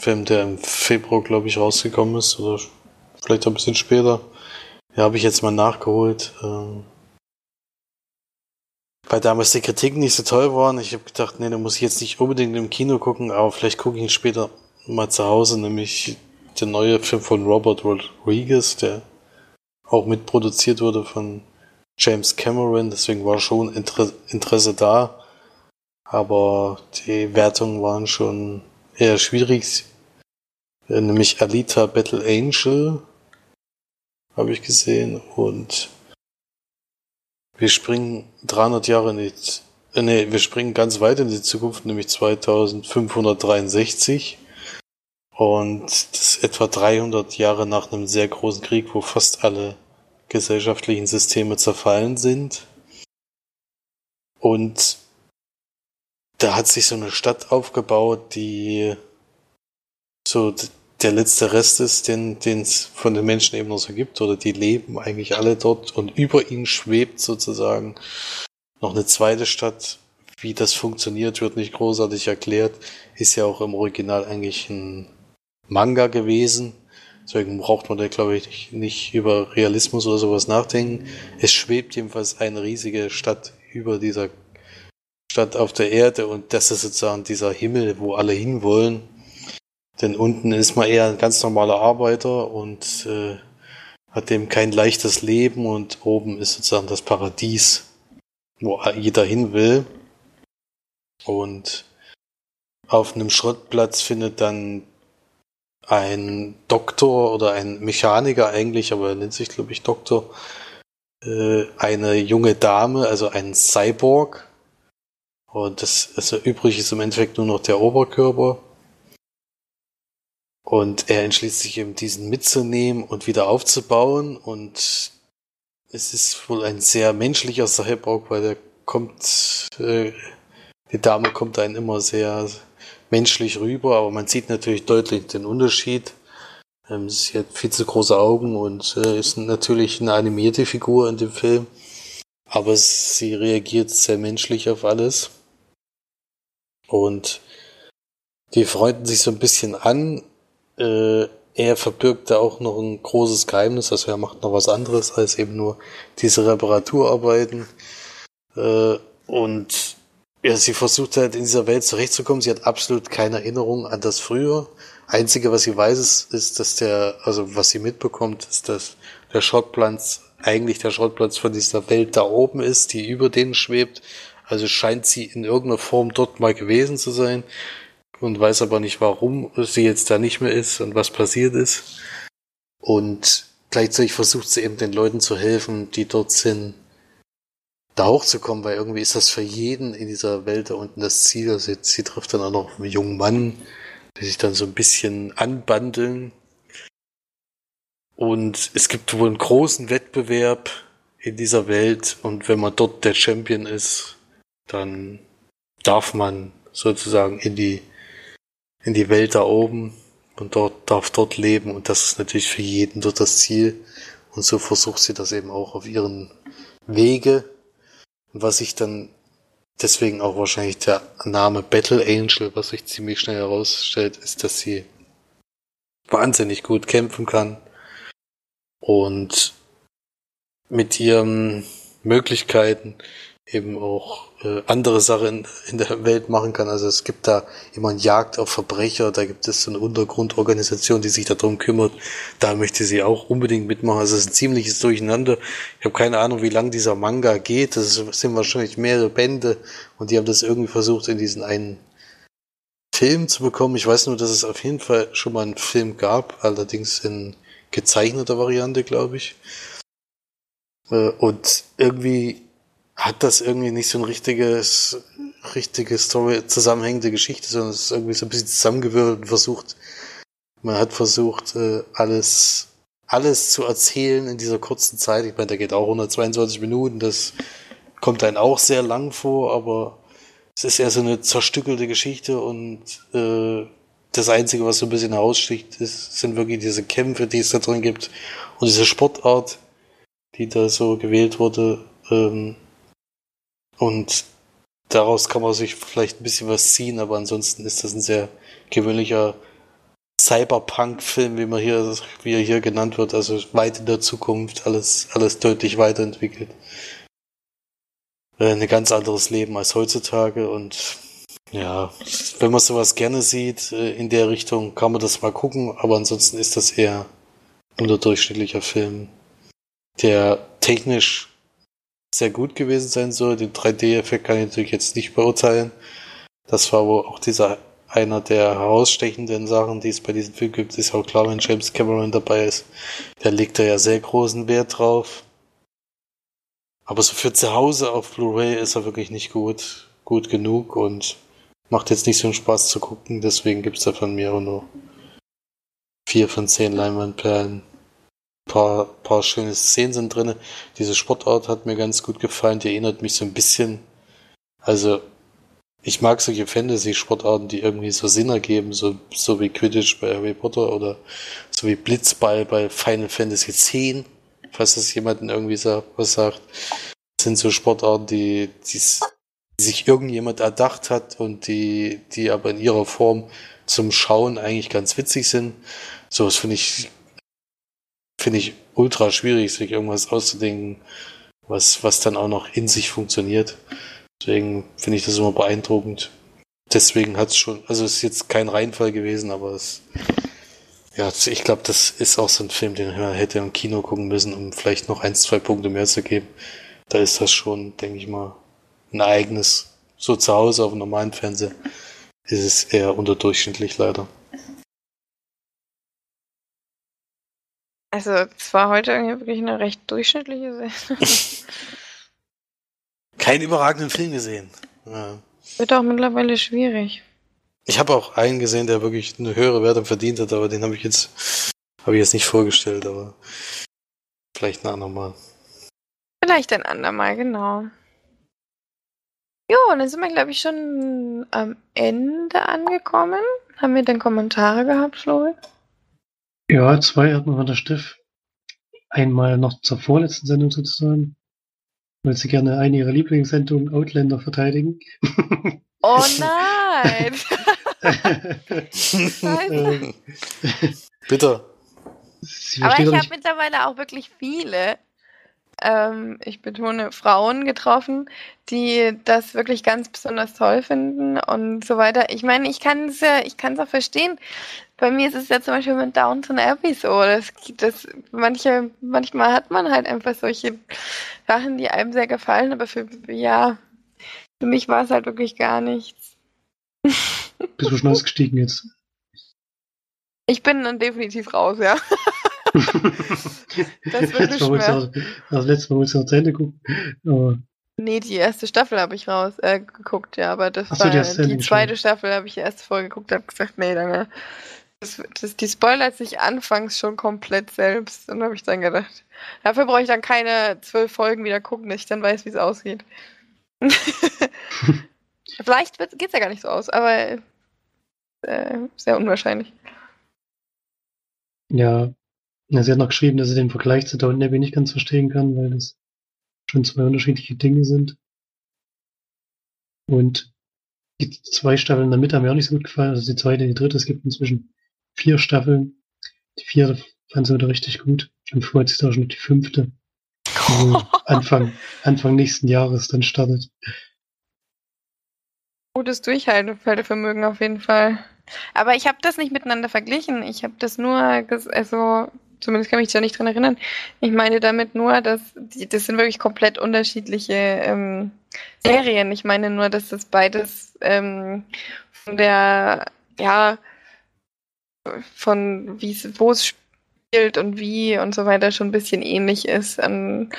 Film, der im Februar, glaube ich, rausgekommen ist, oder vielleicht ein bisschen später. Ja, habe ich jetzt mal nachgeholt. Ähm, weil damals die Kritiken nicht so toll waren. Ich habe gedacht, nee, da muss ich jetzt nicht unbedingt im Kino gucken, aber vielleicht gucke ich ihn später mal zu Hause, nämlich der neue Film von Robert Rodriguez, der auch mitproduziert wurde von James Cameron, deswegen war schon Inter Interesse da. Aber die Wertungen waren schon eher schwierig. Äh, nämlich Alita Battle Angel habe ich gesehen und wir springen 300 Jahre in die, äh, nee, wir springen ganz weit in die Zukunft, nämlich 2563. Und das ist etwa 300 Jahre nach einem sehr großen Krieg, wo fast alle gesellschaftlichen Systeme zerfallen sind. Und da hat sich so eine Stadt aufgebaut, die so der letzte Rest ist, den es von den Menschen eben noch so gibt, oder die leben eigentlich alle dort und über ihnen schwebt sozusagen noch eine zweite Stadt. Wie das funktioniert, wird nicht großartig erklärt. Ist ja auch im Original eigentlich ein Manga gewesen. Deswegen braucht man da, glaube ich, nicht über Realismus oder sowas nachdenken. Es schwebt jedenfalls eine riesige Stadt über dieser Stadt auf der Erde und das ist sozusagen dieser Himmel, wo alle hinwollen. Denn unten ist man eher ein ganz normaler Arbeiter und äh, hat eben kein leichtes Leben und oben ist sozusagen das Paradies, wo jeder hin will. Und auf einem Schrottplatz findet dann ein Doktor oder ein Mechaniker eigentlich, aber er nennt sich, glaube ich, Doktor, äh, eine junge Dame, also ein Cyborg. Und das also übrig ist im Endeffekt nur noch der Oberkörper. Und er entschließt sich eben diesen mitzunehmen und wieder aufzubauen. Und es ist wohl ein sehr menschlicher Cyborg, weil er kommt, äh, die Dame kommt einen immer sehr menschlich rüber, aber man sieht natürlich deutlich den Unterschied. Ähm, sie hat viel zu große Augen und äh, ist natürlich eine animierte Figur in dem Film. Aber sie reagiert sehr menschlich auf alles. Und die freunden sich so ein bisschen an. Äh, er verbirgt da auch noch ein großes Geheimnis, also er macht noch was anderes als eben nur diese Reparaturarbeiten. Äh, und ja, sie versucht halt in dieser Welt zurechtzukommen. Sie hat absolut keine Erinnerung an das Früher. Einzige, was sie weiß, ist, ist, dass der, also was sie mitbekommt, ist, dass der Schrottplatz eigentlich der Schrottplatz von dieser Welt da oben ist, die über denen schwebt. Also scheint sie in irgendeiner Form dort mal gewesen zu sein und weiß aber nicht, warum sie jetzt da nicht mehr ist und was passiert ist. Und gleichzeitig versucht sie eben den Leuten zu helfen, die dort sind, da hochzukommen, weil irgendwie ist das für jeden in dieser Welt da unten das Ziel. Also jetzt, sie trifft dann auch noch einen jungen Mann, die sich dann so ein bisschen anbandeln. Und es gibt wohl einen großen Wettbewerb in dieser Welt und wenn man dort der Champion ist, dann darf man sozusagen in die, in die Welt da oben und dort darf dort leben. Und das ist natürlich für jeden dort das Ziel. Und so versucht sie das eben auch auf ihren Wege. Was sich dann deswegen auch wahrscheinlich der Name Battle Angel, was sich ziemlich schnell herausstellt, ist, dass sie wahnsinnig gut kämpfen kann. Und mit ihren Möglichkeiten eben auch äh, andere Sachen in der Welt machen kann. Also es gibt da immer eine Jagd auf Verbrecher, da gibt es so eine Untergrundorganisation, die sich darum kümmert. Da möchte sie auch unbedingt mitmachen. Also es ist ein ziemliches Durcheinander. Ich habe keine Ahnung, wie lang dieser Manga geht. Das sind wahrscheinlich mehrere Bände und die haben das irgendwie versucht in diesen einen Film zu bekommen. Ich weiß nur, dass es auf jeden Fall schon mal einen Film gab, allerdings in gezeichneter Variante, glaube ich. Äh, und irgendwie hat das irgendwie nicht so ein richtiges, richtige Story, zusammenhängende Geschichte, sondern es ist irgendwie so ein bisschen zusammengewürfelt und versucht, man hat versucht, äh, alles, alles zu erzählen in dieser kurzen Zeit. Ich meine, der geht auch 122 Minuten, das kommt einem auch sehr lang vor, aber es ist eher so eine zerstückelte Geschichte und äh, das Einzige, was so ein bisschen heraussticht, ist, sind wirklich diese Kämpfe, die es da drin gibt und diese Sportart, die da so gewählt wurde. Ähm, und daraus kann man sich vielleicht ein bisschen was ziehen, aber ansonsten ist das ein sehr gewöhnlicher Cyberpunk-Film, wie man hier, wie er hier genannt wird, also weit in der Zukunft, alles, alles deutlich weiterentwickelt. Äh, ein ganz anderes Leben als heutzutage und ja, wenn man sowas gerne sieht äh, in der Richtung, kann man das mal gucken, aber ansonsten ist das eher unterdurchschnittlicher Film, der technisch sehr gut gewesen sein soll. Den 3D-Effekt kann ich natürlich jetzt nicht beurteilen. Das war wohl auch dieser einer der herausstechenden Sachen, die es bei diesem Film gibt. Ist auch klar, wenn James Cameron dabei ist. Der legt da ja sehr großen Wert drauf. Aber so für zu Hause auf Blu-ray ist er wirklich nicht gut, gut genug und macht jetzt nicht so einen Spaß zu gucken. Deswegen gibt es da von mir nur vier von zehn Leinwandperlen paar, paar schöne Szenen sind drin. Diese Sportart hat mir ganz gut gefallen. Die erinnert mich so ein bisschen. Also, ich mag solche Fantasy-Sportarten, die irgendwie so Sinn ergeben, so, so wie Quidditch bei Harry Potter oder so wie Blitzball bei Final Fantasy X, falls das jemanden irgendwie so, was sagt. Das sind so Sportarten, die, die, die sich irgendjemand erdacht hat und die, die aber in ihrer Form zum Schauen eigentlich ganz witzig sind. So, das finde ich finde ich ultra schwierig, sich irgendwas auszudenken, was, was dann auch noch in sich funktioniert. Deswegen finde ich das immer beeindruckend. Deswegen hat es schon, also es ist jetzt kein Reinfall gewesen, aber es, ja, ich glaube, das ist auch so ein Film, den man hätte im Kino gucken müssen, um vielleicht noch ein, zwei Punkte mehr zu geben. Da ist das schon, denke ich mal, ein eigenes. So zu Hause auf dem normalen Fernseher ist es eher unterdurchschnittlich leider. Also, es war heute irgendwie wirklich eine recht durchschnittliche Sendung. Keinen überragenden Film gesehen. Ja. Wird auch mittlerweile schwierig. Ich habe auch einen gesehen, der wirklich eine höhere Wertung verdient hat, aber den habe ich jetzt habe ich jetzt nicht vorgestellt, aber vielleicht ein andermal. Vielleicht ein andermal, genau. Jo, und dann sind wir, glaube ich, schon am Ende angekommen. Haben wir denn Kommentare gehabt, Flo? Ja, zwei hat man von der Steff. Einmal noch zur vorletzten Sendung sozusagen. Weil sie gerne eine ihrer Lieblingssendungen Outlander verteidigen. Oh nein! Bitte. Aber ich habe mittlerweile auch wirklich viele ähm, ich betone Frauen getroffen, die das wirklich ganz besonders toll finden und so weiter. Ich meine, ich kann es ja, ich kann es auch verstehen. Bei mir ist es ja zum Beispiel mit Downton Abbey so. Das, das, manche, manchmal hat man halt einfach solche Sachen, die einem sehr gefallen, aber für, ja, für mich war es halt wirklich gar nichts. Bist du schon ausgestiegen jetzt? Ich bin dann definitiv raus, ja. das wird nicht mehr. Das letzte Mal musst du noch zu Ende gucken. Aber Nee, die erste Staffel habe ich raus äh, geguckt, ja, aber das so, war die, die zweite Staffel habe ich die erste Folge geguckt, habe gesagt, nee, danke. Das, das, die spoilert sich anfangs schon komplett selbst. Und habe ich dann gedacht, dafür brauche ich dann keine zwölf Folgen wieder gucken, dass ich dann weiß, wie es ausgeht. Vielleicht geht es ja gar nicht so aus, aber äh, sehr unwahrscheinlich. Ja, sie hat noch geschrieben, dass sie den Vergleich zu Downton Abbey nicht ganz verstehen kann, weil das schon zwei unterschiedliche Dinge sind. Und die zwei Staffeln in der Mitte haben mir auch nicht so gut gefallen. Also die zweite, die dritte, es gibt inzwischen vier Staffeln. Die vierte fand sie wieder richtig gut. Und freut sich auch schon die fünfte. Also Anfang, Anfang nächsten Jahres dann startet. Gutes Durchhaltevermögen auf jeden Fall. Aber ich habe das nicht miteinander verglichen. Ich habe das nur, also zumindest kann ich mich da nicht dran erinnern. Ich meine damit nur, dass die, das sind wirklich komplett unterschiedliche ähm, Serien. Ich meine nur, dass das beides ähm, von der, ja, von wie wo es spielt und wie und so weiter schon ein bisschen ähnlich ist an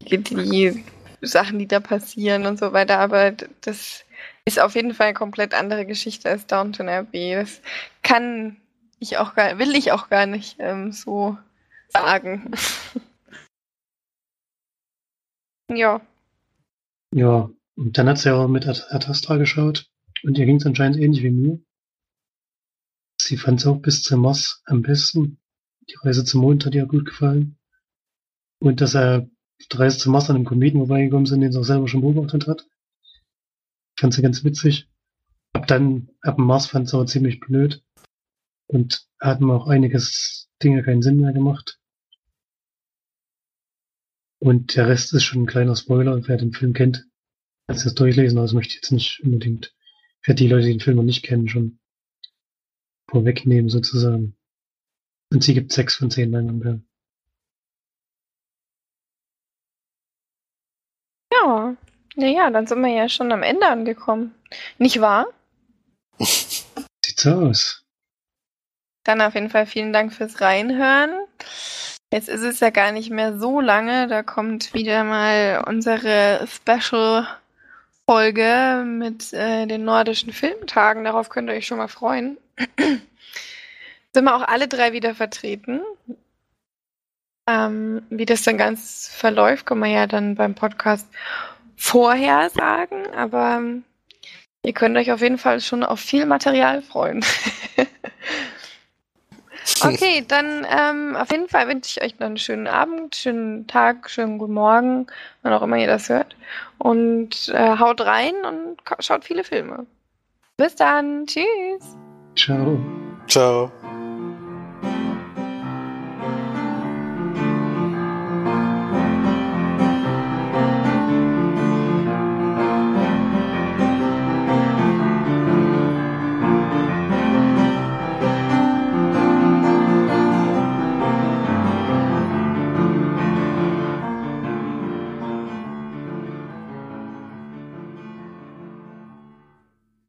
die, die Sachen, die da passieren und so weiter. Aber das ist auf jeden Fall eine komplett andere Geschichte als Downton Abbey. Das kann ich auch gar, will ich auch gar nicht ähm, so sagen. ja. Ja, und dann hat sie auch mit Ad Astra geschaut und ihr ging es anscheinend ähnlich wie mir. Sie fand es auch bis zum Mars am besten. Die Reise zum Mond hat ihr gut gefallen. Und dass er die Reise zum Mars an einem Kometen vorbeigekommen sind, den sie auch selber schon beobachtet hat. fand sie ganz witzig. Ab dann, ab dem Mars fand sie aber ziemlich blöd. Und hatten auch einiges Dinge keinen Sinn mehr gemacht. Und der Rest ist schon ein kleiner Spoiler, wer den Film kennt, kann es durchlesen, aber das möchte ich jetzt nicht unbedingt für die Leute, die den Film noch nicht kennen, schon vorwegnehmen sozusagen. Und sie gibt sechs von zehn Leinwandperlen. Ja, naja, dann sind wir ja schon am Ende angekommen. Nicht wahr? Sieht so aus. Dann auf jeden Fall vielen Dank fürs Reinhören. Jetzt ist es ja gar nicht mehr so lange. Da kommt wieder mal unsere Special-Folge mit äh, den nordischen Filmtagen. Darauf könnt ihr euch schon mal freuen. Sind wir auch alle drei wieder vertreten. Ähm, wie das dann ganz verläuft, kann man ja dann beim Podcast vorher sagen. Aber ähm, ihr könnt euch auf jeden Fall schon auf viel Material freuen. Okay, dann ähm, auf jeden Fall wünsche ich euch noch einen schönen Abend, schönen Tag, schönen guten Morgen, wann auch immer ihr das hört. Und äh, haut rein und schaut viele Filme. Bis dann. Tschüss. Ciao. Ciao.